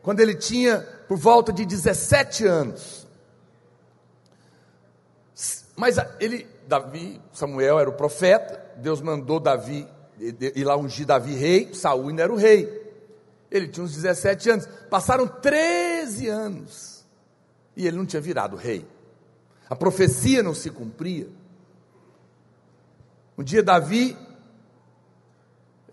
quando ele tinha por volta de 17 anos. Mas ele, Davi, Samuel era o profeta, Deus mandou Davi ir lá ungir Davi rei, Saul ainda era o rei. Ele tinha uns 17 anos. Passaram 13 anos. E ele não tinha virado rei. A profecia não se cumpria. Um dia Davi,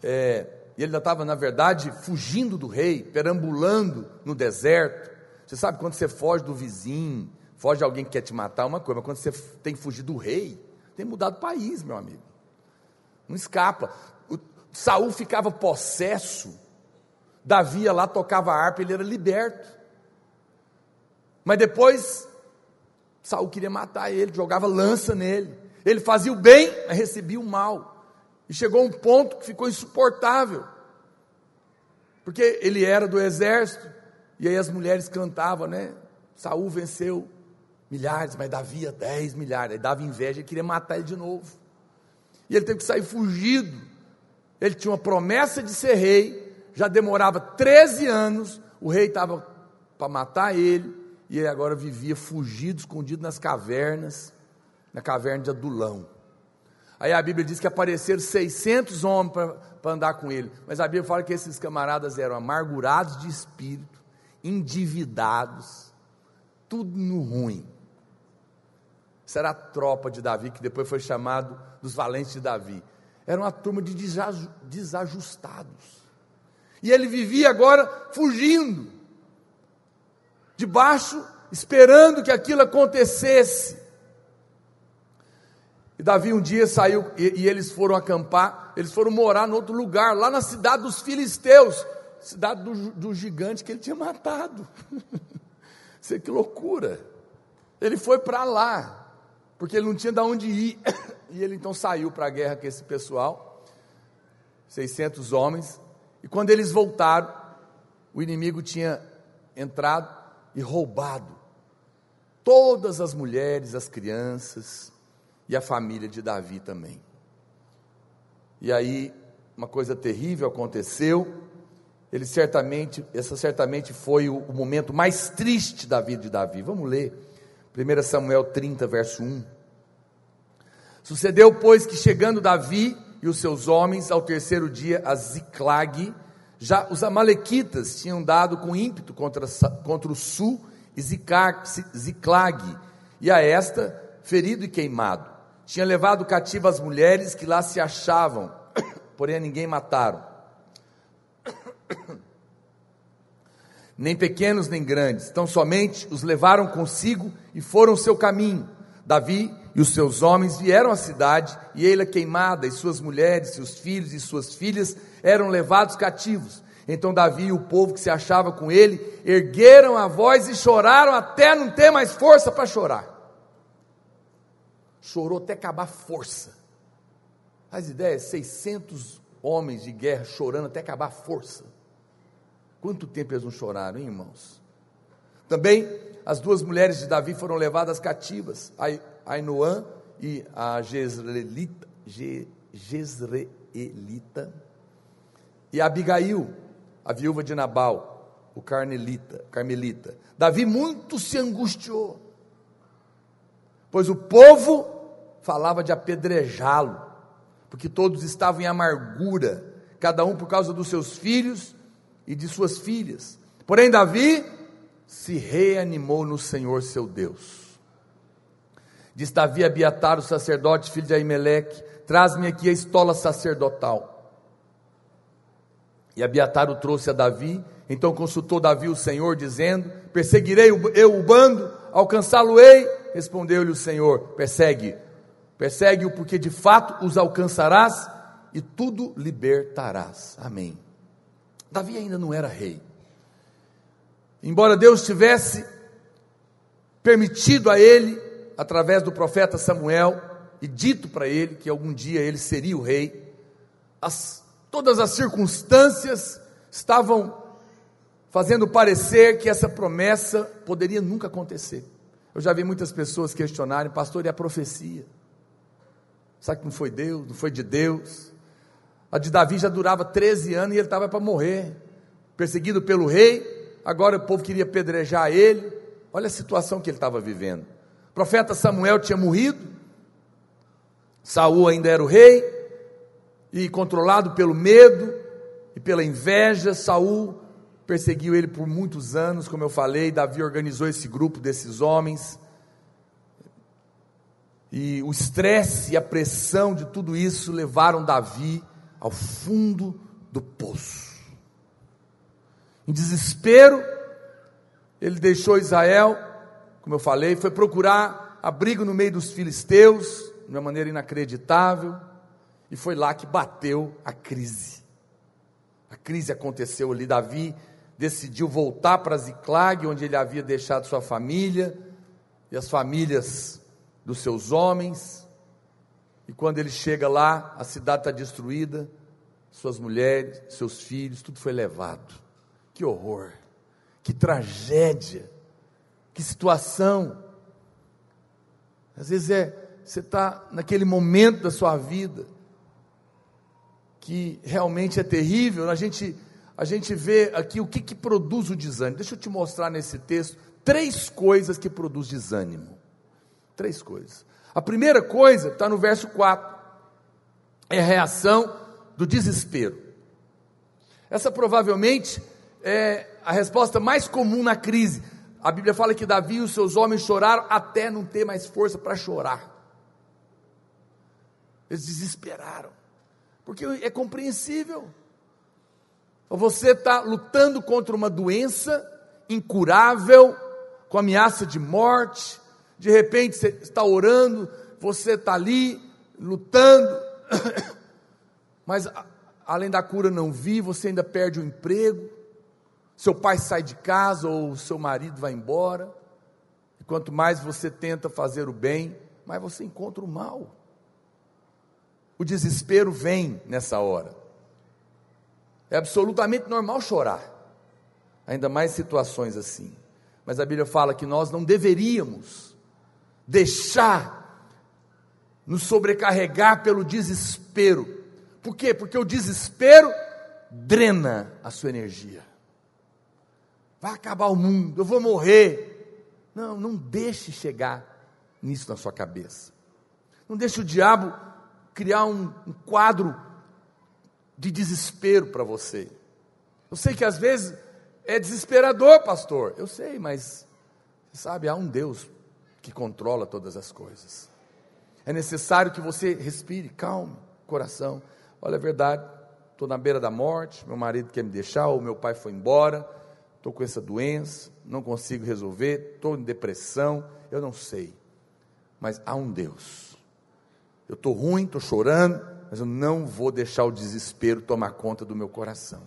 é, ele ainda estava, na verdade, fugindo do rei, perambulando no deserto. Você sabe quando você foge do vizinho, foge alguém que quer te matar é uma coisa, mas quando você tem fugir do rei, tem mudado o país, meu amigo. Não escapa. O, Saul ficava possesso, Davi lá, tocava harpa, ele era liberto. Mas depois, Saul queria matar ele, jogava lança nele. Ele fazia o bem, mas recebia o mal. E chegou a um ponto que ficou insuportável. Porque ele era do exército, e aí as mulheres cantavam, né? Saul venceu milhares, mas Davi 10 milhares. Aí dava inveja e queria matar ele de novo. E ele teve que sair fugido. Ele tinha uma promessa de ser rei, já demorava 13 anos, o rei estava para matar ele, e ele agora vivia fugido, escondido nas cavernas, na caverna de Adulão. Aí a Bíblia diz que apareceram 600 homens para andar com ele, mas a Bíblia fala que esses camaradas eram amargurados de espírito, endividados, tudo no ruim. Era a tropa de Davi, que depois foi chamado dos valentes de Davi. Era uma turma de desajustados. E ele vivia agora fugindo, debaixo, esperando que aquilo acontecesse. E Davi um dia saiu e, e, eles foram acampar, eles foram morar em outro lugar, lá na cidade dos filisteus, cidade do, do gigante que ele tinha matado. Você que loucura! Ele foi para lá, porque ele não tinha de onde ir. E ele então saiu para a guerra com esse pessoal, 600 homens. E quando eles voltaram, o inimigo tinha entrado e roubado todas as mulheres, as crianças e a família de Davi também. E aí uma coisa terrível aconteceu. Ele certamente, essa certamente foi o, o momento mais triste da vida de Davi. Vamos ler 1 Samuel 30, verso 1. Sucedeu, pois, que chegando Davi e os seus homens ao terceiro dia a Ziclag, já os amalequitas tinham dado com ímpeto contra, contra o sul e Ziclag, e a esta ferido e queimado. Tinha levado cativo as mulheres que lá se achavam, porém a ninguém mataram. Nem pequenos nem grandes, tão somente os levaram consigo e foram seu caminho. Davi e os seus homens vieram à cidade, e ela queimada, e suas mulheres, seus filhos e suas filhas eram levados cativos. Então Davi e o povo que se achava com ele ergueram a voz e choraram até não ter mais força para chorar. Chorou até acabar força. As ideias, 600 homens de guerra chorando até acabar força. Quanto tempo eles não choraram, hein, irmãos? Também as duas mulheres de Davi foram levadas cativas. Ainoã e a Jezreelita, Jezreelita e Abigail, a viúva de Nabal, o Carmelita, Carmelita. Davi muito se angustiou, pois o povo falava de apedrejá-lo, porque todos estavam em amargura, cada um por causa dos seus filhos e de suas filhas. Porém, Davi se reanimou no Senhor seu Deus. Diz Davi a Abiatar, o sacerdote, filho de Aimeleque: Traz-me aqui a estola sacerdotal. E Abiatar o trouxe a Davi. Então consultou Davi o Senhor, dizendo: Perseguirei eu o bando, alcançá-lo-ei. Respondeu-lhe o Senhor: Persegue, persegue-o, porque de fato os alcançarás e tudo libertarás. Amém. Davi ainda não era rei. Embora Deus tivesse permitido a ele através do profeta Samuel e dito para ele que algum dia ele seria o rei, as, todas as circunstâncias estavam fazendo parecer que essa promessa poderia nunca acontecer. Eu já vi muitas pessoas questionarem, pastor, e a profecia? Sabe que não foi Deus, não foi de Deus? A de Davi já durava 13 anos e ele estava para morrer, perseguido pelo rei, agora o povo queria pedrejar ele. Olha a situação que ele estava vivendo. O profeta Samuel tinha morrido, Saul ainda era o rei, e controlado pelo medo e pela inveja, Saul perseguiu ele por muitos anos, como eu falei, Davi organizou esse grupo desses homens. E o estresse e a pressão de tudo isso levaram Davi ao fundo do poço. Em desespero, ele deixou Israel como eu falei, foi procurar abrigo no meio dos filisteus, de uma maneira inacreditável, e foi lá que bateu a crise. A crise aconteceu ali. Davi decidiu voltar para Ziclag, onde ele havia deixado sua família e as famílias dos seus homens. E quando ele chega lá, a cidade está destruída, suas mulheres, seus filhos, tudo foi levado. Que horror, que tragédia, que situação. Às vezes é, você está naquele momento da sua vida que realmente é terrível. A gente, a gente vê aqui o que, que produz o desânimo. Deixa eu te mostrar nesse texto três coisas que produz desânimo. Três coisas. A primeira coisa está no verso 4. É a reação do desespero. Essa provavelmente é a resposta mais comum na crise. A Bíblia fala que Davi e os seus homens choraram até não ter mais força para chorar. Eles desesperaram, porque é compreensível. Você está lutando contra uma doença incurável, com ameaça de morte, de repente você está orando, você está ali lutando, mas além da cura não vir, você ainda perde o emprego, seu pai sai de casa ou seu marido vai embora, e quanto mais você tenta fazer o bem, mais você encontra o mal. O desespero vem nessa hora. É absolutamente normal chorar, ainda mais situações assim. Mas a Bíblia fala que nós não deveríamos deixar nos sobrecarregar pelo desespero. Por quê? Porque o desespero drena a sua energia. Vai acabar o mundo, eu vou morrer. Não, não deixe chegar nisso na sua cabeça. Não deixe o diabo criar um, um quadro de desespero para você. Eu sei que às vezes é desesperador, pastor. Eu sei, mas sabe, há um Deus que controla todas as coisas. É necessário que você respire, calme, coração. Olha, é verdade, estou na beira da morte, meu marido quer me deixar, ou meu pai foi embora, estou com essa doença, não consigo resolver, estou em depressão, eu não sei. Mas há um Deus. Eu estou ruim, estou chorando, mas eu não vou deixar o desespero tomar conta do meu coração.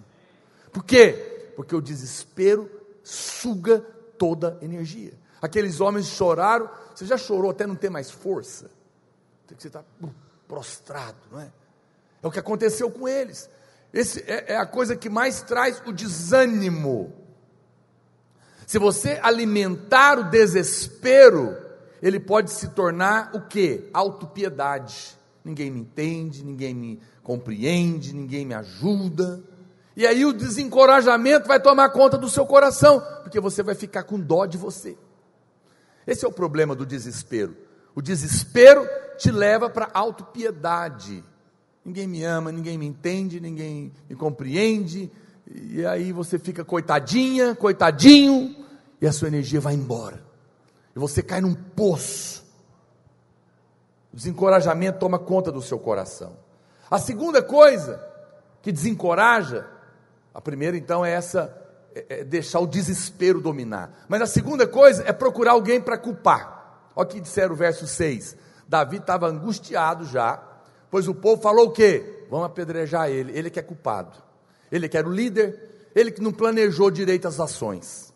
Por quê? Porque o desespero suga toda a energia. Aqueles homens choraram. Você já chorou até não ter mais força? Você está uh, prostrado, não é? É o que aconteceu com eles. Esse é, é a coisa que mais traz o desânimo. Se você alimentar o desespero, ele pode se tornar o que? Autopiedade. Ninguém me entende, ninguém me compreende, ninguém me ajuda. E aí o desencorajamento vai tomar conta do seu coração, porque você vai ficar com dó de você. Esse é o problema do desespero. O desespero te leva para a autopiedade. Ninguém me ama, ninguém me entende, ninguém me compreende. E aí você fica coitadinha, coitadinho, e a sua energia vai embora. E você cai num poço. O desencorajamento toma conta do seu coração. A segunda coisa que desencoraja, a primeira então é essa é, é deixar o desespero dominar. Mas a segunda coisa é procurar alguém para culpar. Olha o que disseram o verso 6. Davi estava angustiado já, pois o povo falou o quê? Vamos apedrejar ele, ele que é culpado. Ele que era o líder, ele que não planejou direito as ações.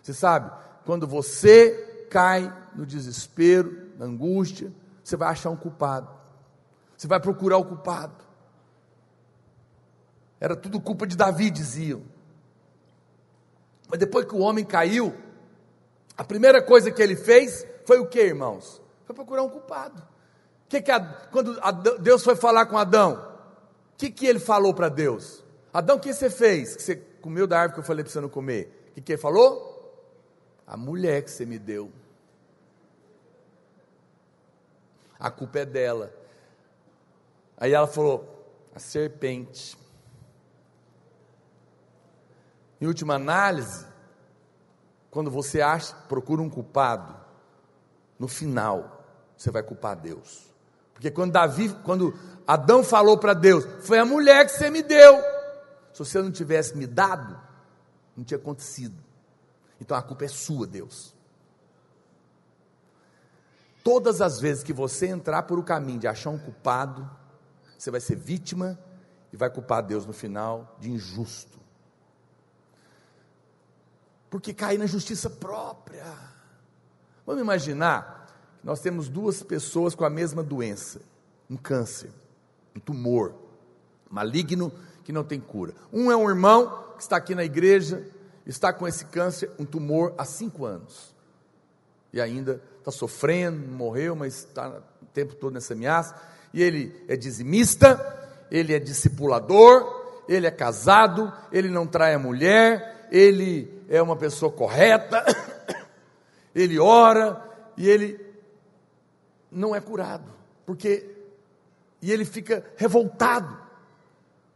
Você sabe, quando você cai no desespero, na angústia, você vai achar um culpado. Você vai procurar o culpado. Era tudo culpa de Davi, diziam. Mas depois que o homem caiu, a primeira coisa que ele fez foi o que, irmãos? Foi procurar um culpado. Que que a, quando Deus foi falar com Adão, o que, que ele falou para Deus? Adão, o que você fez? Que você comeu da árvore que eu falei para você não comer? O que, que ele falou? A mulher que você me deu. A culpa é dela. Aí ela falou: a serpente. Em última análise, quando você acha, procura um culpado, no final você vai culpar Deus. Porque quando Davi, quando Adão falou para Deus, foi a mulher que você me deu. Se você não tivesse me dado, não tinha acontecido. Então a culpa é sua, Deus. Todas as vezes que você entrar por o caminho de achar um culpado, você vai ser vítima e vai culpar Deus no final de injusto. Porque cai na justiça própria. Vamos imaginar que nós temos duas pessoas com a mesma doença, um câncer, um tumor maligno que não tem cura. Um é um irmão que está aqui na igreja, está com esse câncer, um tumor há cinco anos. E ainda está sofrendo, morreu, mas está o tempo todo nessa ameaça. E ele é dizimista, ele é discipulador, ele é casado, ele não trai a mulher, ele é uma pessoa correta, ele ora e ele não é curado, porque e ele fica revoltado.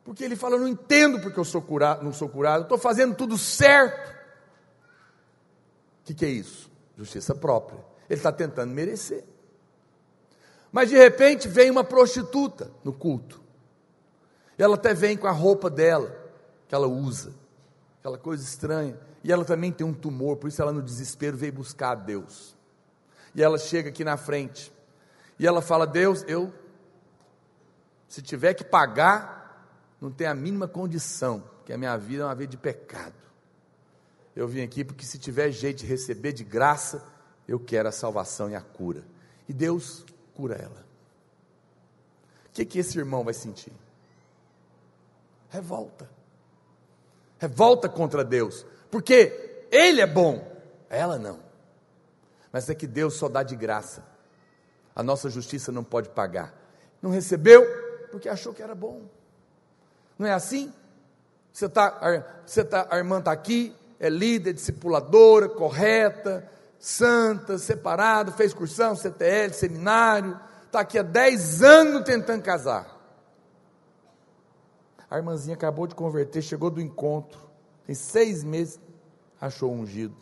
Porque ele fala: "Eu não entendo porque eu sou curado, não sou curado, estou fazendo tudo certo". O que, que é isso? Justiça própria. Ele está tentando merecer. Mas de repente vem uma prostituta no culto. Ela até vem com a roupa dela, que ela usa, aquela coisa estranha. E ela também tem um tumor, por isso ela no desespero veio buscar a Deus. E ela chega aqui na frente. E ela fala: Deus, eu, se tiver que pagar, não tem a mínima condição, que a minha vida é uma vida de pecado. Eu vim aqui porque se tiver jeito de receber de graça, eu quero a salvação e a cura. E Deus cura ela. O que, que esse irmão vai sentir? revolta. Revolta contra Deus, porque Ele é bom, ela não. Mas é que Deus só dá de graça, a nossa justiça não pode pagar. Não recebeu porque achou que era bom. Não é assim? Você está, você tá, a irmã está aqui, é líder, discipuladora, correta, santa, separada, fez cursão, CTL, seminário, está aqui há 10 anos tentando casar. A irmãzinha acabou de converter, chegou do encontro, tem seis meses, achou ungido.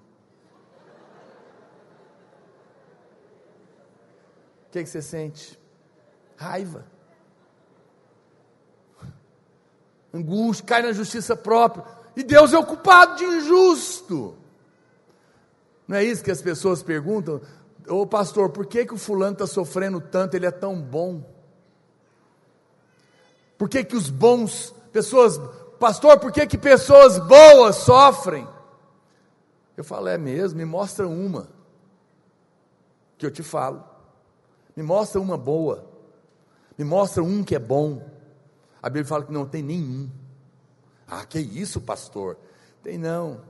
O que, que você sente? Raiva. Angústia, cai na justiça própria. E Deus é o culpado de injusto. Não é isso que as pessoas perguntam? Ô pastor, por que, que o fulano está sofrendo tanto? Ele é tão bom. Por que, que os bons Pessoas, pastor, por que, que pessoas boas sofrem? Eu falo, é mesmo, me mostra uma, que eu te falo. Me mostra uma boa, me mostra um que é bom. A Bíblia fala que não tem nenhum. Ah, que isso, pastor? Tem não,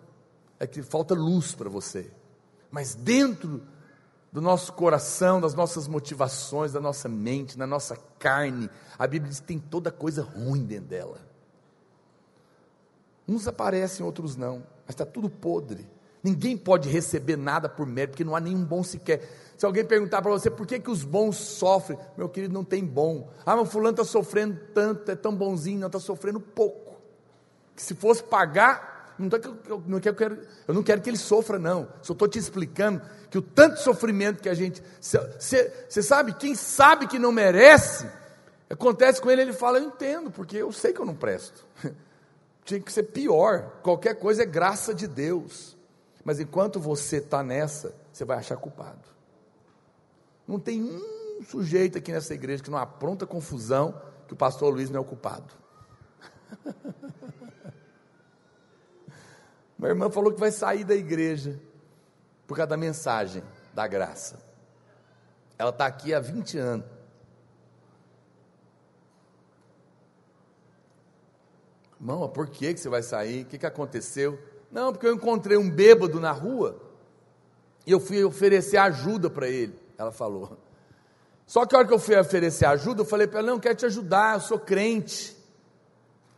é que falta luz para você. Mas dentro do nosso coração, das nossas motivações, da nossa mente, na nossa carne, a Bíblia diz que tem toda coisa ruim dentro dela. Uns aparecem, outros não, mas está tudo podre. Ninguém pode receber nada por mérito, porque não há nenhum bom sequer. Se alguém perguntar para você por que, que os bons sofrem, meu querido, não tem bom. Ah, mas fulano está sofrendo tanto, é tão bonzinho, não está sofrendo pouco. Que se fosse pagar, não tá, eu, não quero, eu não quero que ele sofra, não. Só estou te explicando que o tanto sofrimento que a gente. Você sabe, quem sabe que não merece, acontece com ele, ele fala, eu entendo, porque eu sei que eu não presto. tinha que ser pior. Qualquer coisa é graça de Deus. Mas enquanto você está nessa, você vai achar culpado. Não tem um sujeito aqui nessa igreja que não apronta confusão que o pastor Luiz não é o culpado. Minha irmã falou que vai sair da igreja por causa da mensagem da graça. Ela está aqui há 20 anos. Irmão, por que, que você vai sair? O que, que aconteceu? Não, porque eu encontrei um bêbado na rua e eu fui oferecer ajuda para ele. Ela falou. Só que a hora que eu fui oferecer ajuda, eu falei para ela: Não, quero te ajudar, eu sou crente.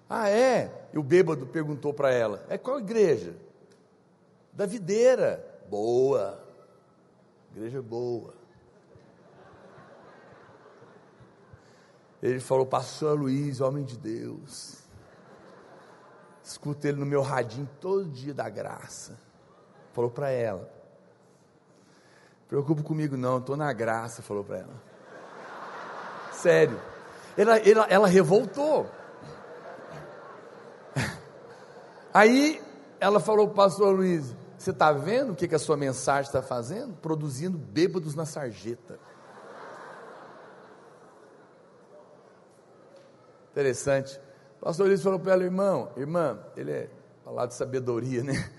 Ah, é? E o bêbado perguntou para ela: É qual igreja? Da videira. Boa. Igreja boa. Ele falou: Pastor Luiz, homem de Deus. Escuto ele no meu radinho todo dia da graça. Falou para ela. Preocupa comigo não, estou na graça, falou para ela. Sério. Ela, ela, ela revoltou. Aí ela falou para o pastor Luiz, Você está vendo o que, que a sua mensagem está fazendo? Produzindo bêbados na sarjeta. Interessante. O pastor Luiz falou para ela, irmão, irmã, ele é falar de sabedoria, né?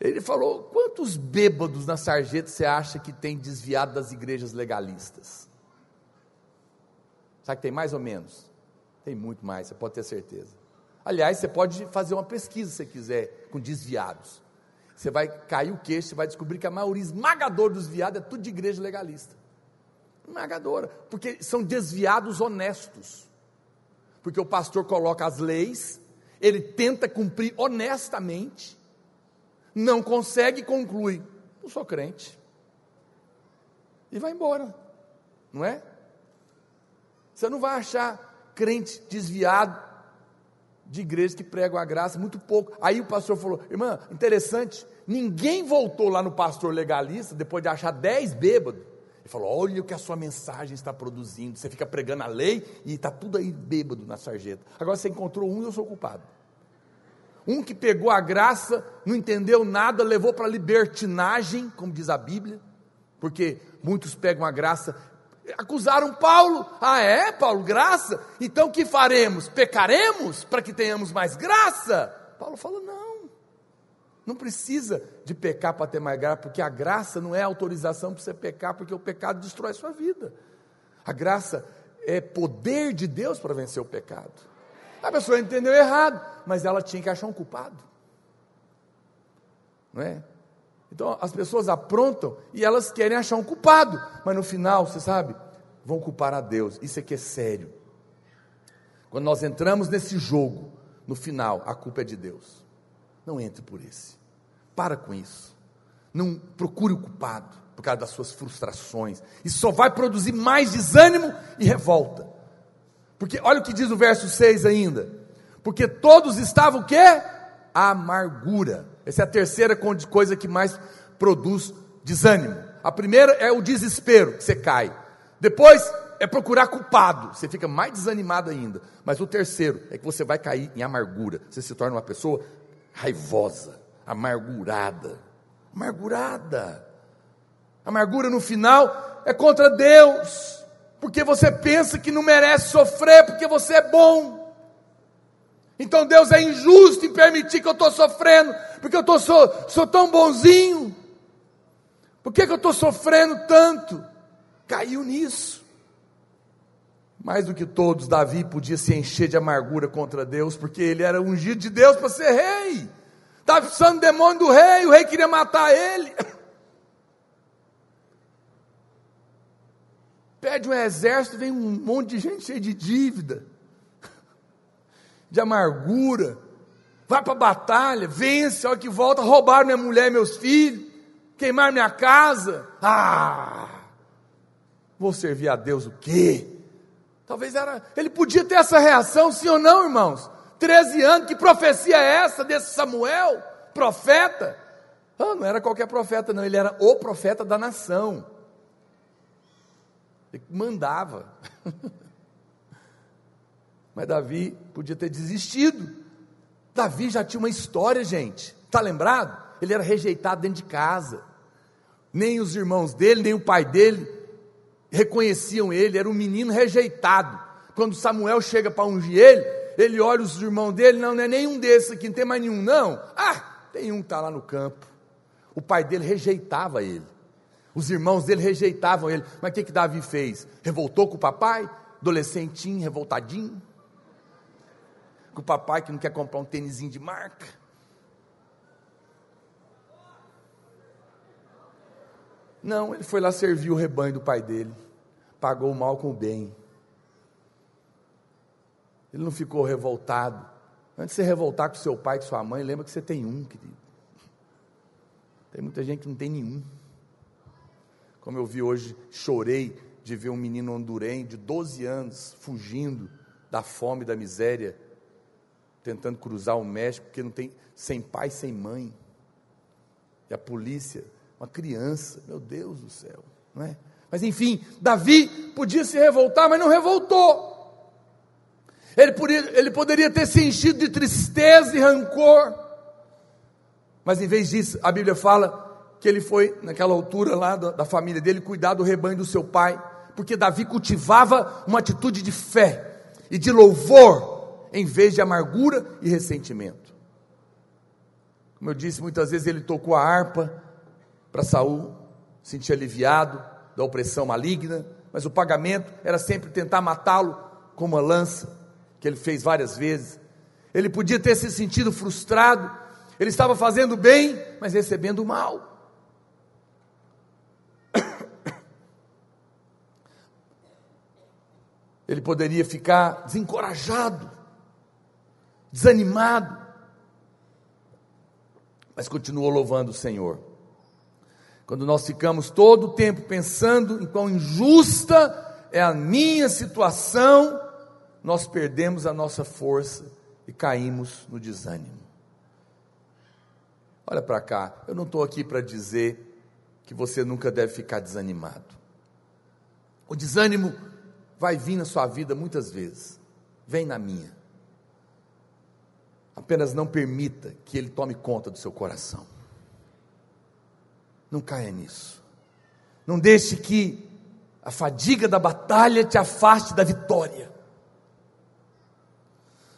Ele falou: quantos bêbados na sarjeta você acha que tem desviado das igrejas legalistas? Sabe que tem mais ou menos? Tem muito mais, você pode ter certeza. Aliás, você pode fazer uma pesquisa se quiser, com desviados. Você vai cair o queixo, você vai descobrir que a maioria esmagadora dos viados é tudo de igreja legalista. Esmagadora, porque são desviados honestos. Porque o pastor coloca as leis, ele tenta cumprir honestamente, não consegue conclui: não sou crente. E vai embora, não é? Você não vai achar crente desviado de igrejas que pregam a graça, muito pouco. Aí o pastor falou: irmã, interessante, ninguém voltou lá no pastor legalista depois de achar dez bêbados. Ele falou: olha o que a sua mensagem está produzindo. Você fica pregando a lei e está tudo aí bêbado na sarjeta. Agora você encontrou um e eu sou culpado. Um que pegou a graça, não entendeu nada, levou para a libertinagem, como diz a Bíblia, porque muitos pegam a graça, acusaram Paulo. Ah, é, Paulo, graça? Então que faremos? Pecaremos para que tenhamos mais graça? Paulo falou: não, não precisa de pecar para ter mais graça, porque a graça não é autorização para você pecar, porque o pecado destrói sua vida. A graça é poder de Deus para vencer o pecado. A pessoa entendeu errado, mas ela tinha que achar um culpado. Não é? Então as pessoas aprontam e elas querem achar um culpado, mas no final, você sabe, vão culpar a Deus. Isso aqui é sério. Quando nós entramos nesse jogo, no final, a culpa é de Deus. Não entre por esse. Para com isso. Não procure o culpado por causa das suas frustrações. Isso só vai produzir mais desânimo e revolta. Porque olha o que diz o verso 6 ainda. Porque todos estavam o quê? Amargura. Essa é a terceira coisa que mais produz desânimo. A primeira é o desespero, que você cai. Depois é procurar culpado, você fica mais desanimado ainda. Mas o terceiro é que você vai cair em amargura. Você se torna uma pessoa raivosa, amargurada. Amargurada. Amargura no final é contra Deus porque você pensa que não merece sofrer, porque você é bom. Então Deus é injusto em permitir que eu estou sofrendo, porque eu tô, sou, sou tão bonzinho. Por que, que eu estou sofrendo tanto? Caiu nisso. Mais do que todos, Davi podia se encher de amargura contra Deus, porque ele era ungido de Deus para ser rei. Estava precisando do demônio do rei, o rei queria matar ele. Pede um exército, vem um monte de gente cheia de dívida, de amargura. Vai para a batalha, vence, olha que volta, roubar minha mulher meus filhos, queimar minha casa. Ah! Vou servir a Deus o quê? Talvez era. Ele podia ter essa reação, sim ou não, irmãos? 13 anos, que profecia é essa desse Samuel? Profeta? Ah, não era qualquer profeta, não, ele era o profeta da nação. Ele mandava. Mas Davi podia ter desistido. Davi já tinha uma história, gente. Está lembrado? Ele era rejeitado dentro de casa. Nem os irmãos dele, nem o pai dele reconheciam ele. Era um menino rejeitado. Quando Samuel chega para ungir ele, ele olha os irmãos dele. Não, não é nenhum desses aqui, não tem mais nenhum, não. Ah, tem um que está lá no campo. O pai dele rejeitava ele. Os irmãos dele rejeitavam ele. Mas o que, que Davi fez? Revoltou com o papai? Adolescentinho, revoltadinho? Com o papai que não quer comprar um tênisinho de marca? Não, ele foi lá servir o rebanho do pai dele. Pagou o mal com o bem. Ele não ficou revoltado. Antes de você revoltar com seu pai, com sua mãe, lembra que você tem um, querido. Tem muita gente que não tem nenhum. Como eu vi hoje, chorei de ver um menino hondurém de 12 anos fugindo da fome, da miséria, tentando cruzar o México, porque não tem sem pai, sem mãe. E a polícia, uma criança, meu Deus do céu, não é? Mas enfim, Davi podia se revoltar, mas não revoltou. Ele, podia, ele poderia ter se enchido de tristeza e rancor. Mas em vez disso, a Bíblia fala que ele foi, naquela altura lá da, da família dele, cuidar do rebanho do seu pai, porque Davi cultivava uma atitude de fé e de louvor, em vez de amargura e ressentimento. Como eu disse, muitas vezes ele tocou a harpa para Saul, sentir aliviado da opressão maligna, mas o pagamento era sempre tentar matá-lo com uma lança, que ele fez várias vezes. Ele podia ter se sentido frustrado, ele estava fazendo bem, mas recebendo mal. Ele poderia ficar desencorajado, desanimado, mas continuou louvando o Senhor. Quando nós ficamos todo o tempo pensando em quão injusta é a minha situação, nós perdemos a nossa força e caímos no desânimo. Olha para cá, eu não estou aqui para dizer que você nunca deve ficar desanimado. O desânimo vai vir na sua vida muitas vezes, vem na minha. Apenas não permita que ele tome conta do seu coração. Não caia nisso. Não deixe que a fadiga da batalha te afaste da vitória.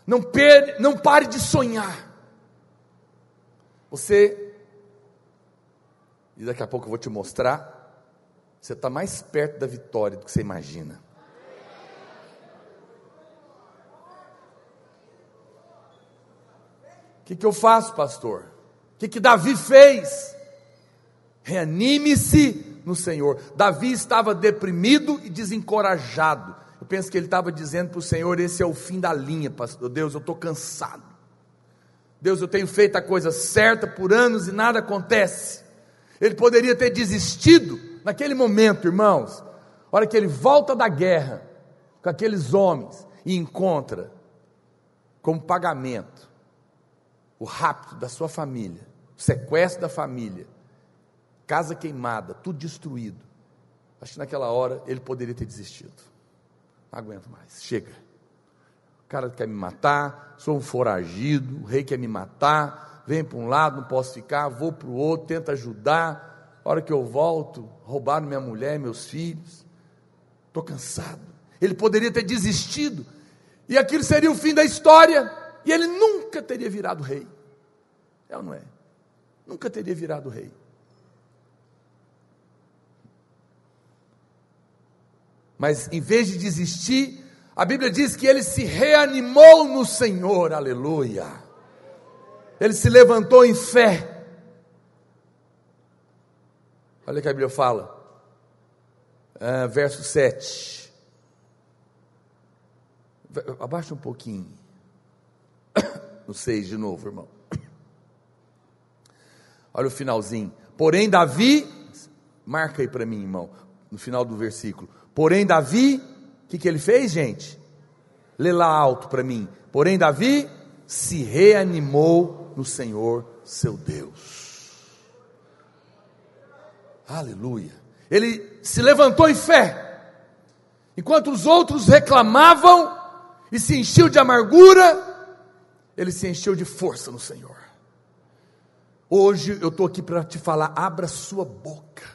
Não, per, não pare de sonhar. Você, e daqui a pouco eu vou te mostrar, você está mais perto da vitória do que você imagina. Que, que eu faço, pastor? O que, que Davi fez? Reanime-se no Senhor. Davi estava deprimido e desencorajado. Eu penso que ele estava dizendo para o Senhor: esse é o fim da linha, pastor. Deus, eu estou cansado. Deus, eu tenho feito a coisa certa por anos e nada acontece. Ele poderia ter desistido naquele momento, irmãos. A hora que ele volta da guerra com aqueles homens e encontra como pagamento o rapto da sua família, o sequestro da família, casa queimada, tudo destruído. Acho que naquela hora ele poderia ter desistido. Não aguento mais, chega. O cara quer me matar, sou um foragido, o rei quer me matar, vem para um lado, não posso ficar, vou para o outro, tenta ajudar. A hora que eu volto, roubaram minha mulher, meus filhos. Estou cansado. Ele poderia ter desistido, e aquilo seria o fim da história e ele nunca teria virado rei. É ou não é? Nunca teria virado rei. Mas em vez de desistir, a Bíblia diz que ele se reanimou no Senhor, aleluia. Ele se levantou em fé. Olha o que a Bíblia fala, uh, verso 7. Abaixa um pouquinho no 6 de novo, irmão. Olha o finalzinho. Porém, Davi, marca aí para mim, irmão, no final do versículo. Porém, Davi, o que, que ele fez, gente? Lê lá alto para mim. Porém, Davi se reanimou no Senhor seu Deus. Aleluia. Ele se levantou em fé. Enquanto os outros reclamavam e se enchiam de amargura, ele se encheu de força no Senhor. Hoje eu estou aqui para te falar: abra sua boca.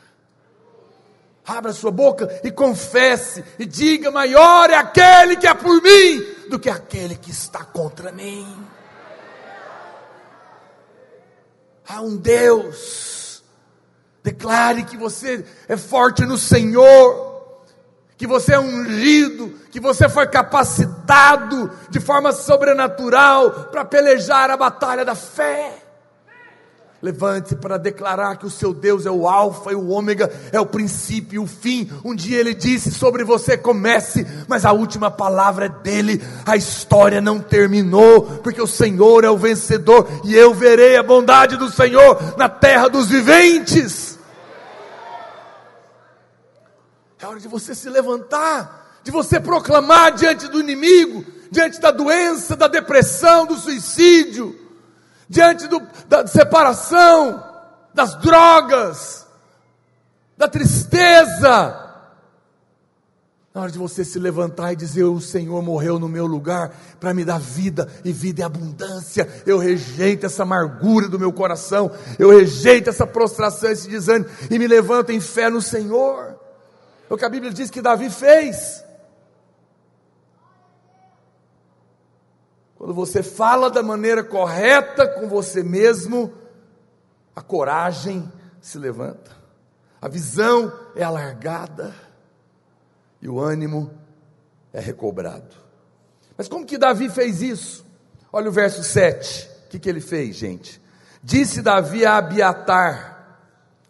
Abra sua boca e confesse e diga: maior é aquele que é por mim do que aquele que está contra mim. Há um Deus. Declare que você é forte no Senhor que você é ungido, que você foi capacitado de forma sobrenatural para pelejar a batalha da fé. Levante-se para declarar que o seu Deus é o Alfa e o Ômega, é o princípio e o fim. Um dia ele disse sobre você: comece, mas a última palavra é dele. A história não terminou, porque o Senhor é o vencedor e eu verei a bondade do Senhor na terra dos viventes. É hora de você se levantar, de você proclamar diante do inimigo, diante da doença, da depressão, do suicídio, diante do, da separação, das drogas, da tristeza. Na hora de você se levantar e dizer: O Senhor morreu no meu lugar para me dar vida e vida em abundância. Eu rejeito essa amargura do meu coração. Eu rejeito essa prostração, esse desânimo e me levanto em fé no Senhor. É o que a Bíblia diz que Davi fez. Quando você fala da maneira correta com você mesmo, a coragem se levanta, a visão é alargada e o ânimo é recobrado. Mas como que Davi fez isso? Olha o verso 7. O que, que ele fez, gente? Disse Davi a Abiatar,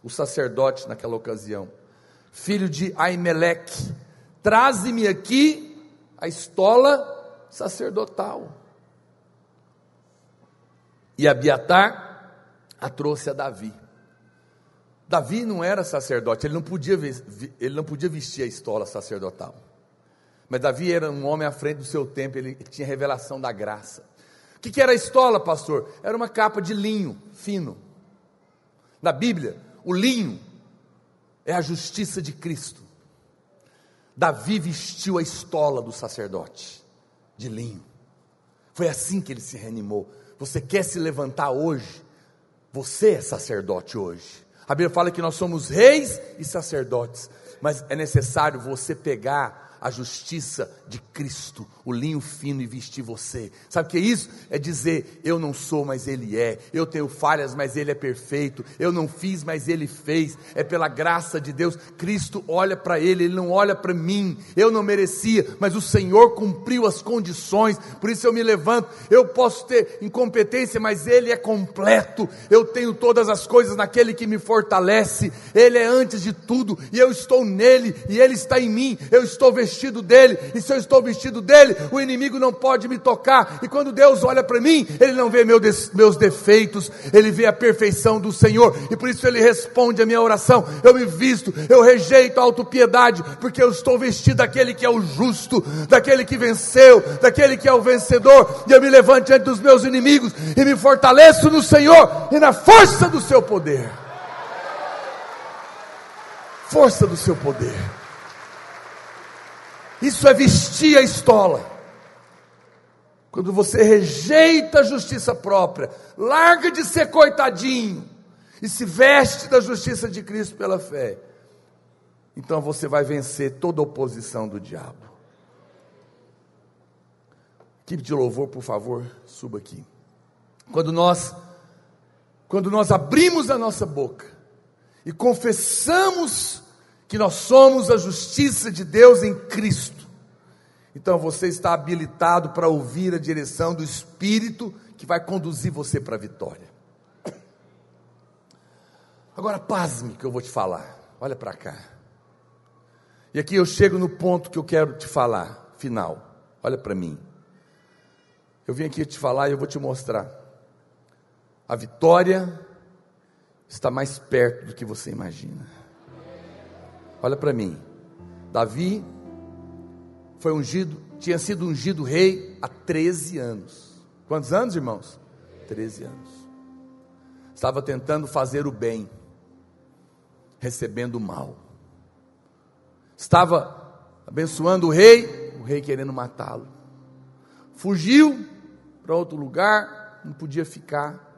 o sacerdote naquela ocasião, filho de Aimeleque: Traze-me aqui a estola sacerdotal. E Abiatar a trouxe a Davi. Davi não era sacerdote, ele não podia, ele não podia vestir a estola sacerdotal. Mas Davi era um homem à frente do seu tempo, ele tinha revelação da graça. O que, que era a estola, pastor? Era uma capa de linho fino. Na Bíblia, o linho é a justiça de Cristo. Davi vestiu a estola do sacerdote de linho. Foi assim que ele se reanimou. Você quer se levantar hoje? Você é sacerdote hoje. A Bíblia fala que nós somos reis e sacerdotes, mas é necessário você pegar a justiça de Cristo, o linho fino e vestir você. Sabe o que é isso? É dizer: eu não sou, mas Ele é. Eu tenho falhas, mas Ele é perfeito. Eu não fiz, mas Ele fez. É pela graça de Deus. Cristo olha para Ele, Ele não olha para mim. Eu não merecia, mas o Senhor cumpriu as condições. Por isso eu me levanto. Eu posso ter incompetência, mas Ele é completo. Eu tenho todas as coisas naquele que me fortalece. Ele é antes de tudo e eu estou nele e Ele está em mim. Eu estou vestido vestido dele, e se eu estou vestido dele, o inimigo não pode me tocar. E quando Deus olha para mim, ele não vê meus defeitos, ele vê a perfeição do Senhor, e por isso ele responde a minha oração. Eu me visto, eu rejeito a autopiedade, porque eu estou vestido daquele que é o justo, daquele que venceu, daquele que é o vencedor, e eu me levanto diante dos meus inimigos e me fortaleço no Senhor e na força do seu poder. Força do seu poder. Isso é vestir a estola. Quando você rejeita a justiça própria, larga de ser coitadinho e se veste da justiça de Cristo pela fé, então você vai vencer toda oposição do diabo. Equipe de louvor, por favor, suba aqui. Quando nós quando nós abrimos a nossa boca e confessamos que nós somos a justiça de Deus em Cristo. Então você está habilitado para ouvir a direção do Espírito que vai conduzir você para a vitória. Agora, pasme que eu vou te falar. Olha para cá. E aqui eu chego no ponto que eu quero te falar, final. Olha para mim. Eu vim aqui te falar e eu vou te mostrar. A vitória está mais perto do que você imagina. Olha para mim. Davi foi ungido, tinha sido ungido rei há 13 anos. Quantos anos, irmãos? 13 anos. Estava tentando fazer o bem, recebendo o mal. Estava abençoando o rei, o rei querendo matá-lo. Fugiu para outro lugar, não podia ficar.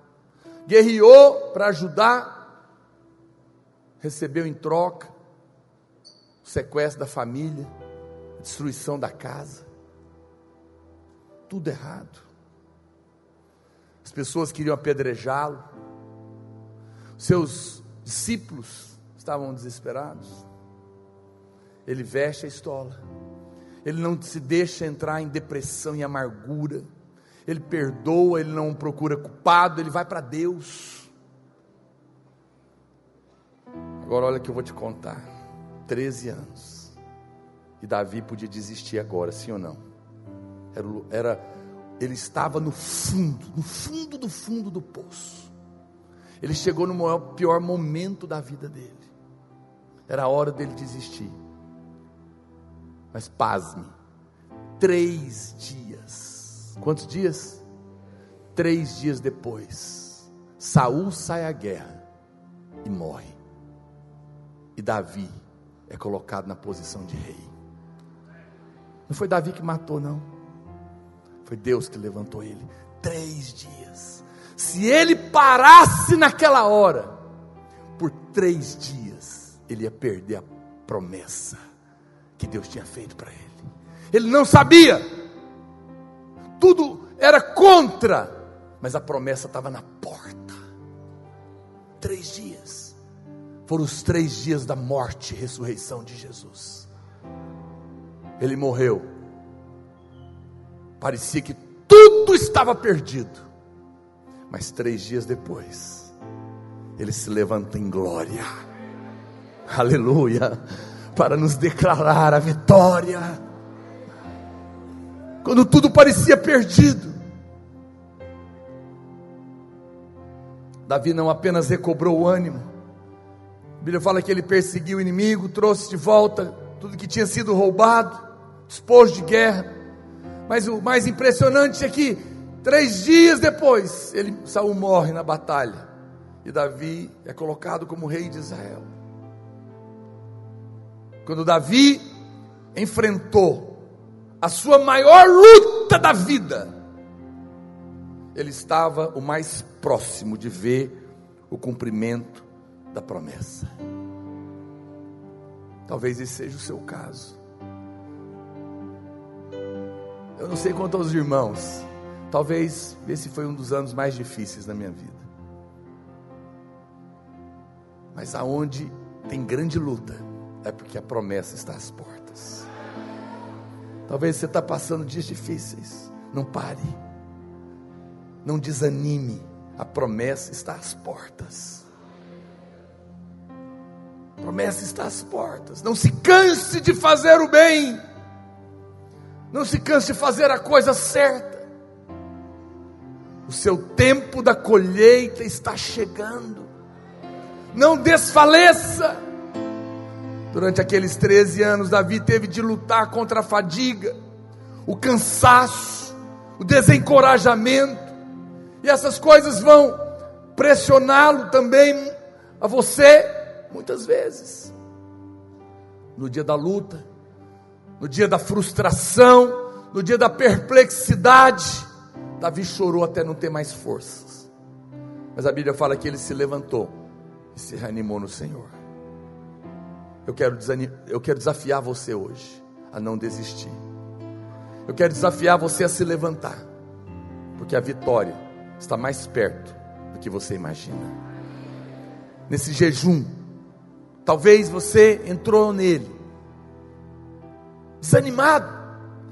Guerreou para ajudar, recebeu em troca o sequestro da família, a destruição da casa. Tudo errado. As pessoas queriam apedrejá-lo. Seus discípulos estavam desesperados. Ele veste a estola. Ele não se deixa entrar em depressão e amargura. Ele perdoa, ele não procura culpado, ele vai para Deus. Agora olha que eu vou te contar. 13 anos. E Davi podia desistir agora, sim ou não? Era, era, ele estava no fundo, no fundo do fundo do poço. Ele chegou no maior, pior momento da vida dele. Era a hora dele desistir. Mas pasme, três dias. Quantos dias? Três dias depois, Saul sai à guerra e morre. E Davi é colocado na posição de rei. Não foi Davi que matou, não. Foi Deus que levantou ele. Três dias. Se ele parasse naquela hora, por três dias, ele ia perder a promessa que Deus tinha feito para ele. Ele não sabia, tudo era contra, mas a promessa estava na porta. Três dias, foram os três dias da morte e ressurreição de Jesus. Ele morreu, parecia que tudo estava perdido, mas três dias depois, ele se levanta em glória, aleluia, para nos declarar a vitória. Quando tudo parecia perdido, Davi não apenas recobrou o ânimo, Bíblia fala que ele perseguiu o inimigo, trouxe de volta tudo que tinha sido roubado, despojo de guerra. Mas o mais impressionante é que três dias depois, ele Saul morre na batalha e Davi é colocado como rei de Israel. Quando Davi enfrentou a sua maior luta da vida, ele estava o mais próximo de ver o cumprimento da promessa. Talvez esse seja o seu caso. Eu não sei quanto aos irmãos, talvez esse foi um dos anos mais difíceis da minha vida. Mas aonde tem grande luta, é porque a promessa está às portas. Talvez você está passando dias difíceis, não pare. Não desanime, a promessa está às portas. A promessa está às portas. Não se canse de fazer o bem. Não se canse de fazer a coisa certa. O seu tempo da colheita está chegando. Não desfaleça. Durante aqueles 13 anos, Davi teve de lutar contra a fadiga, o cansaço, o desencorajamento, e essas coisas vão pressioná-lo também a você, muitas vezes. No dia da luta, no dia da frustração, no dia da perplexidade, Davi chorou até não ter mais forças. Mas a Bíblia fala que ele se levantou e se reanimou no Senhor. Eu quero, eu quero desafiar você hoje a não desistir. Eu quero desafiar você a se levantar, porque a vitória está mais perto do que você imagina. Nesse jejum, talvez você entrou nele desanimado,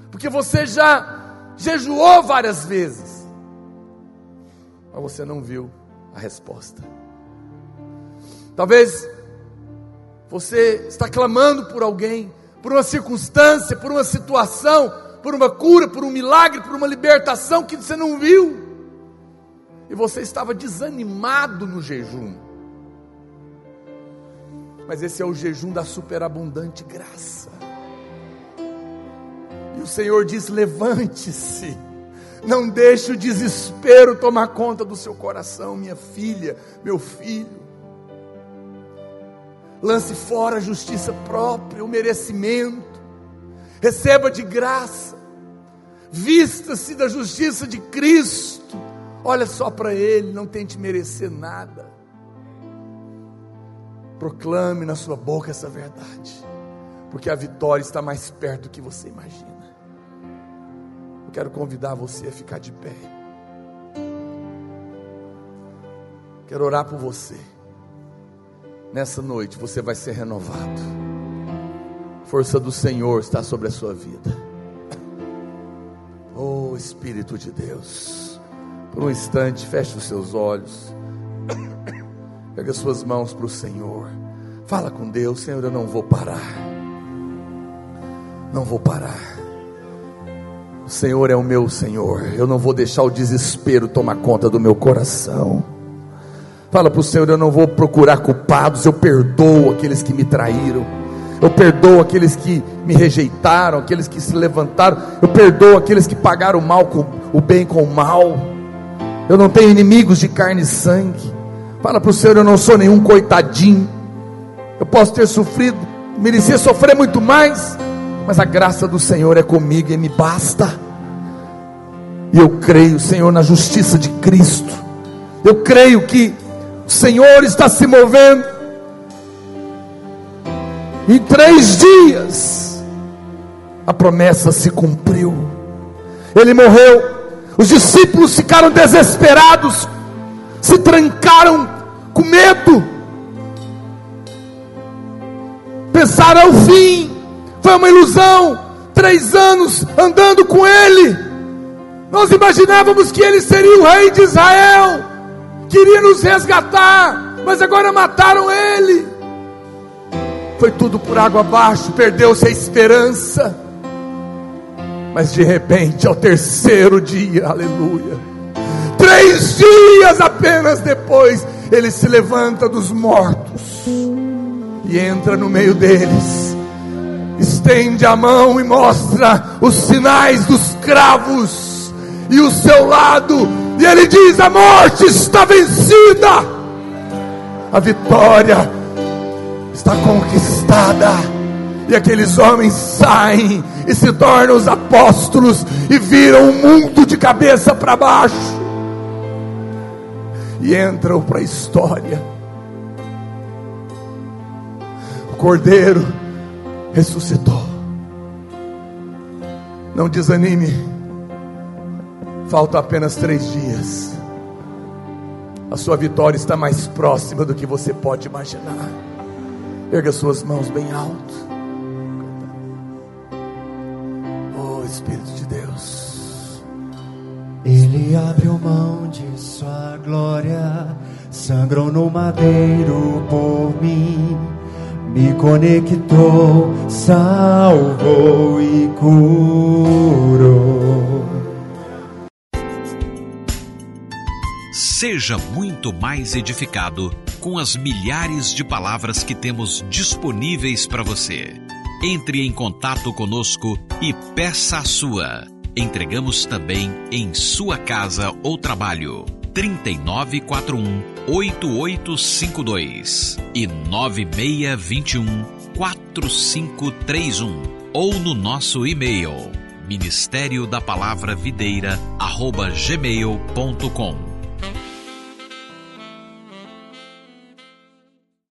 porque você já jejuou várias vezes, mas você não viu a resposta. Talvez você está clamando por alguém, por uma circunstância, por uma situação, por uma cura, por um milagre, por uma libertação que você não viu e você estava desanimado no jejum. Mas esse é o jejum da superabundante graça. E o Senhor diz: levante-se, não deixe o desespero tomar conta do seu coração, minha filha, meu filho. Lance fora a justiça própria, o merecimento, receba de graça, vista-se da justiça de Cristo Olha só para Ele, não tente merecer nada. Proclame na sua boca essa verdade, porque a vitória está mais perto do que você imagina. Eu quero convidar você a ficar de pé. Quero orar por você. Nessa noite você vai ser renovado. A força do Senhor está sobre a sua vida. Oh Espírito de Deus. Por um instante, feche os seus olhos. Pega as suas mãos para o Senhor. Fala com Deus, Senhor, eu não vou parar. Não vou parar. O Senhor é o meu Senhor. Eu não vou deixar o desespero tomar conta do meu coração. Fala para o Senhor, eu não vou procurar culpados, eu perdoo aqueles que me traíram. Eu perdoo aqueles que me rejeitaram, aqueles que se levantaram. Eu perdoo aqueles que pagaram o mal com o bem com o mal. Eu não tenho inimigos de carne e sangue. Fala para o Senhor: eu não sou nenhum coitadinho. Eu posso ter sofrido, merecia sofrer muito mais, mas a graça do Senhor é comigo e me basta. E eu creio, Senhor, na justiça de Cristo. Eu creio que o Senhor está se movendo. Em três dias, a promessa se cumpriu. Ele morreu. Os discípulos ficaram desesperados, se trancaram com medo. Pensaram ao fim, foi uma ilusão. Três anos andando com ele, nós imaginávamos que ele seria o rei de Israel, queria nos resgatar, mas agora mataram ele. Foi tudo por água abaixo, perdeu-se a esperança. Mas de repente, ao terceiro dia, aleluia, três dias apenas depois, ele se levanta dos mortos e entra no meio deles, estende a mão e mostra os sinais dos cravos e o seu lado, e ele diz: A morte está vencida, a vitória está conquistada. E aqueles homens saem e se tornam os apóstolos e viram o mundo de cabeça para baixo e entram para a história. O Cordeiro ressuscitou. Não desanime, falta apenas três dias. A sua vitória está mais próxima do que você pode imaginar. Erga suas mãos bem alto. Oh Espírito. Ele abriu mão de sua glória, sangrou no madeiro por mim, me conectou, salvou e curou. Seja muito mais edificado com as milhares de palavras que temos disponíveis para você. Entre em contato conosco e peça a sua. Entregamos também em sua casa ou trabalho. 3941 8852 e 9621 4531 ou no nosso e-mail ministério da palavra videira arroba gmail.com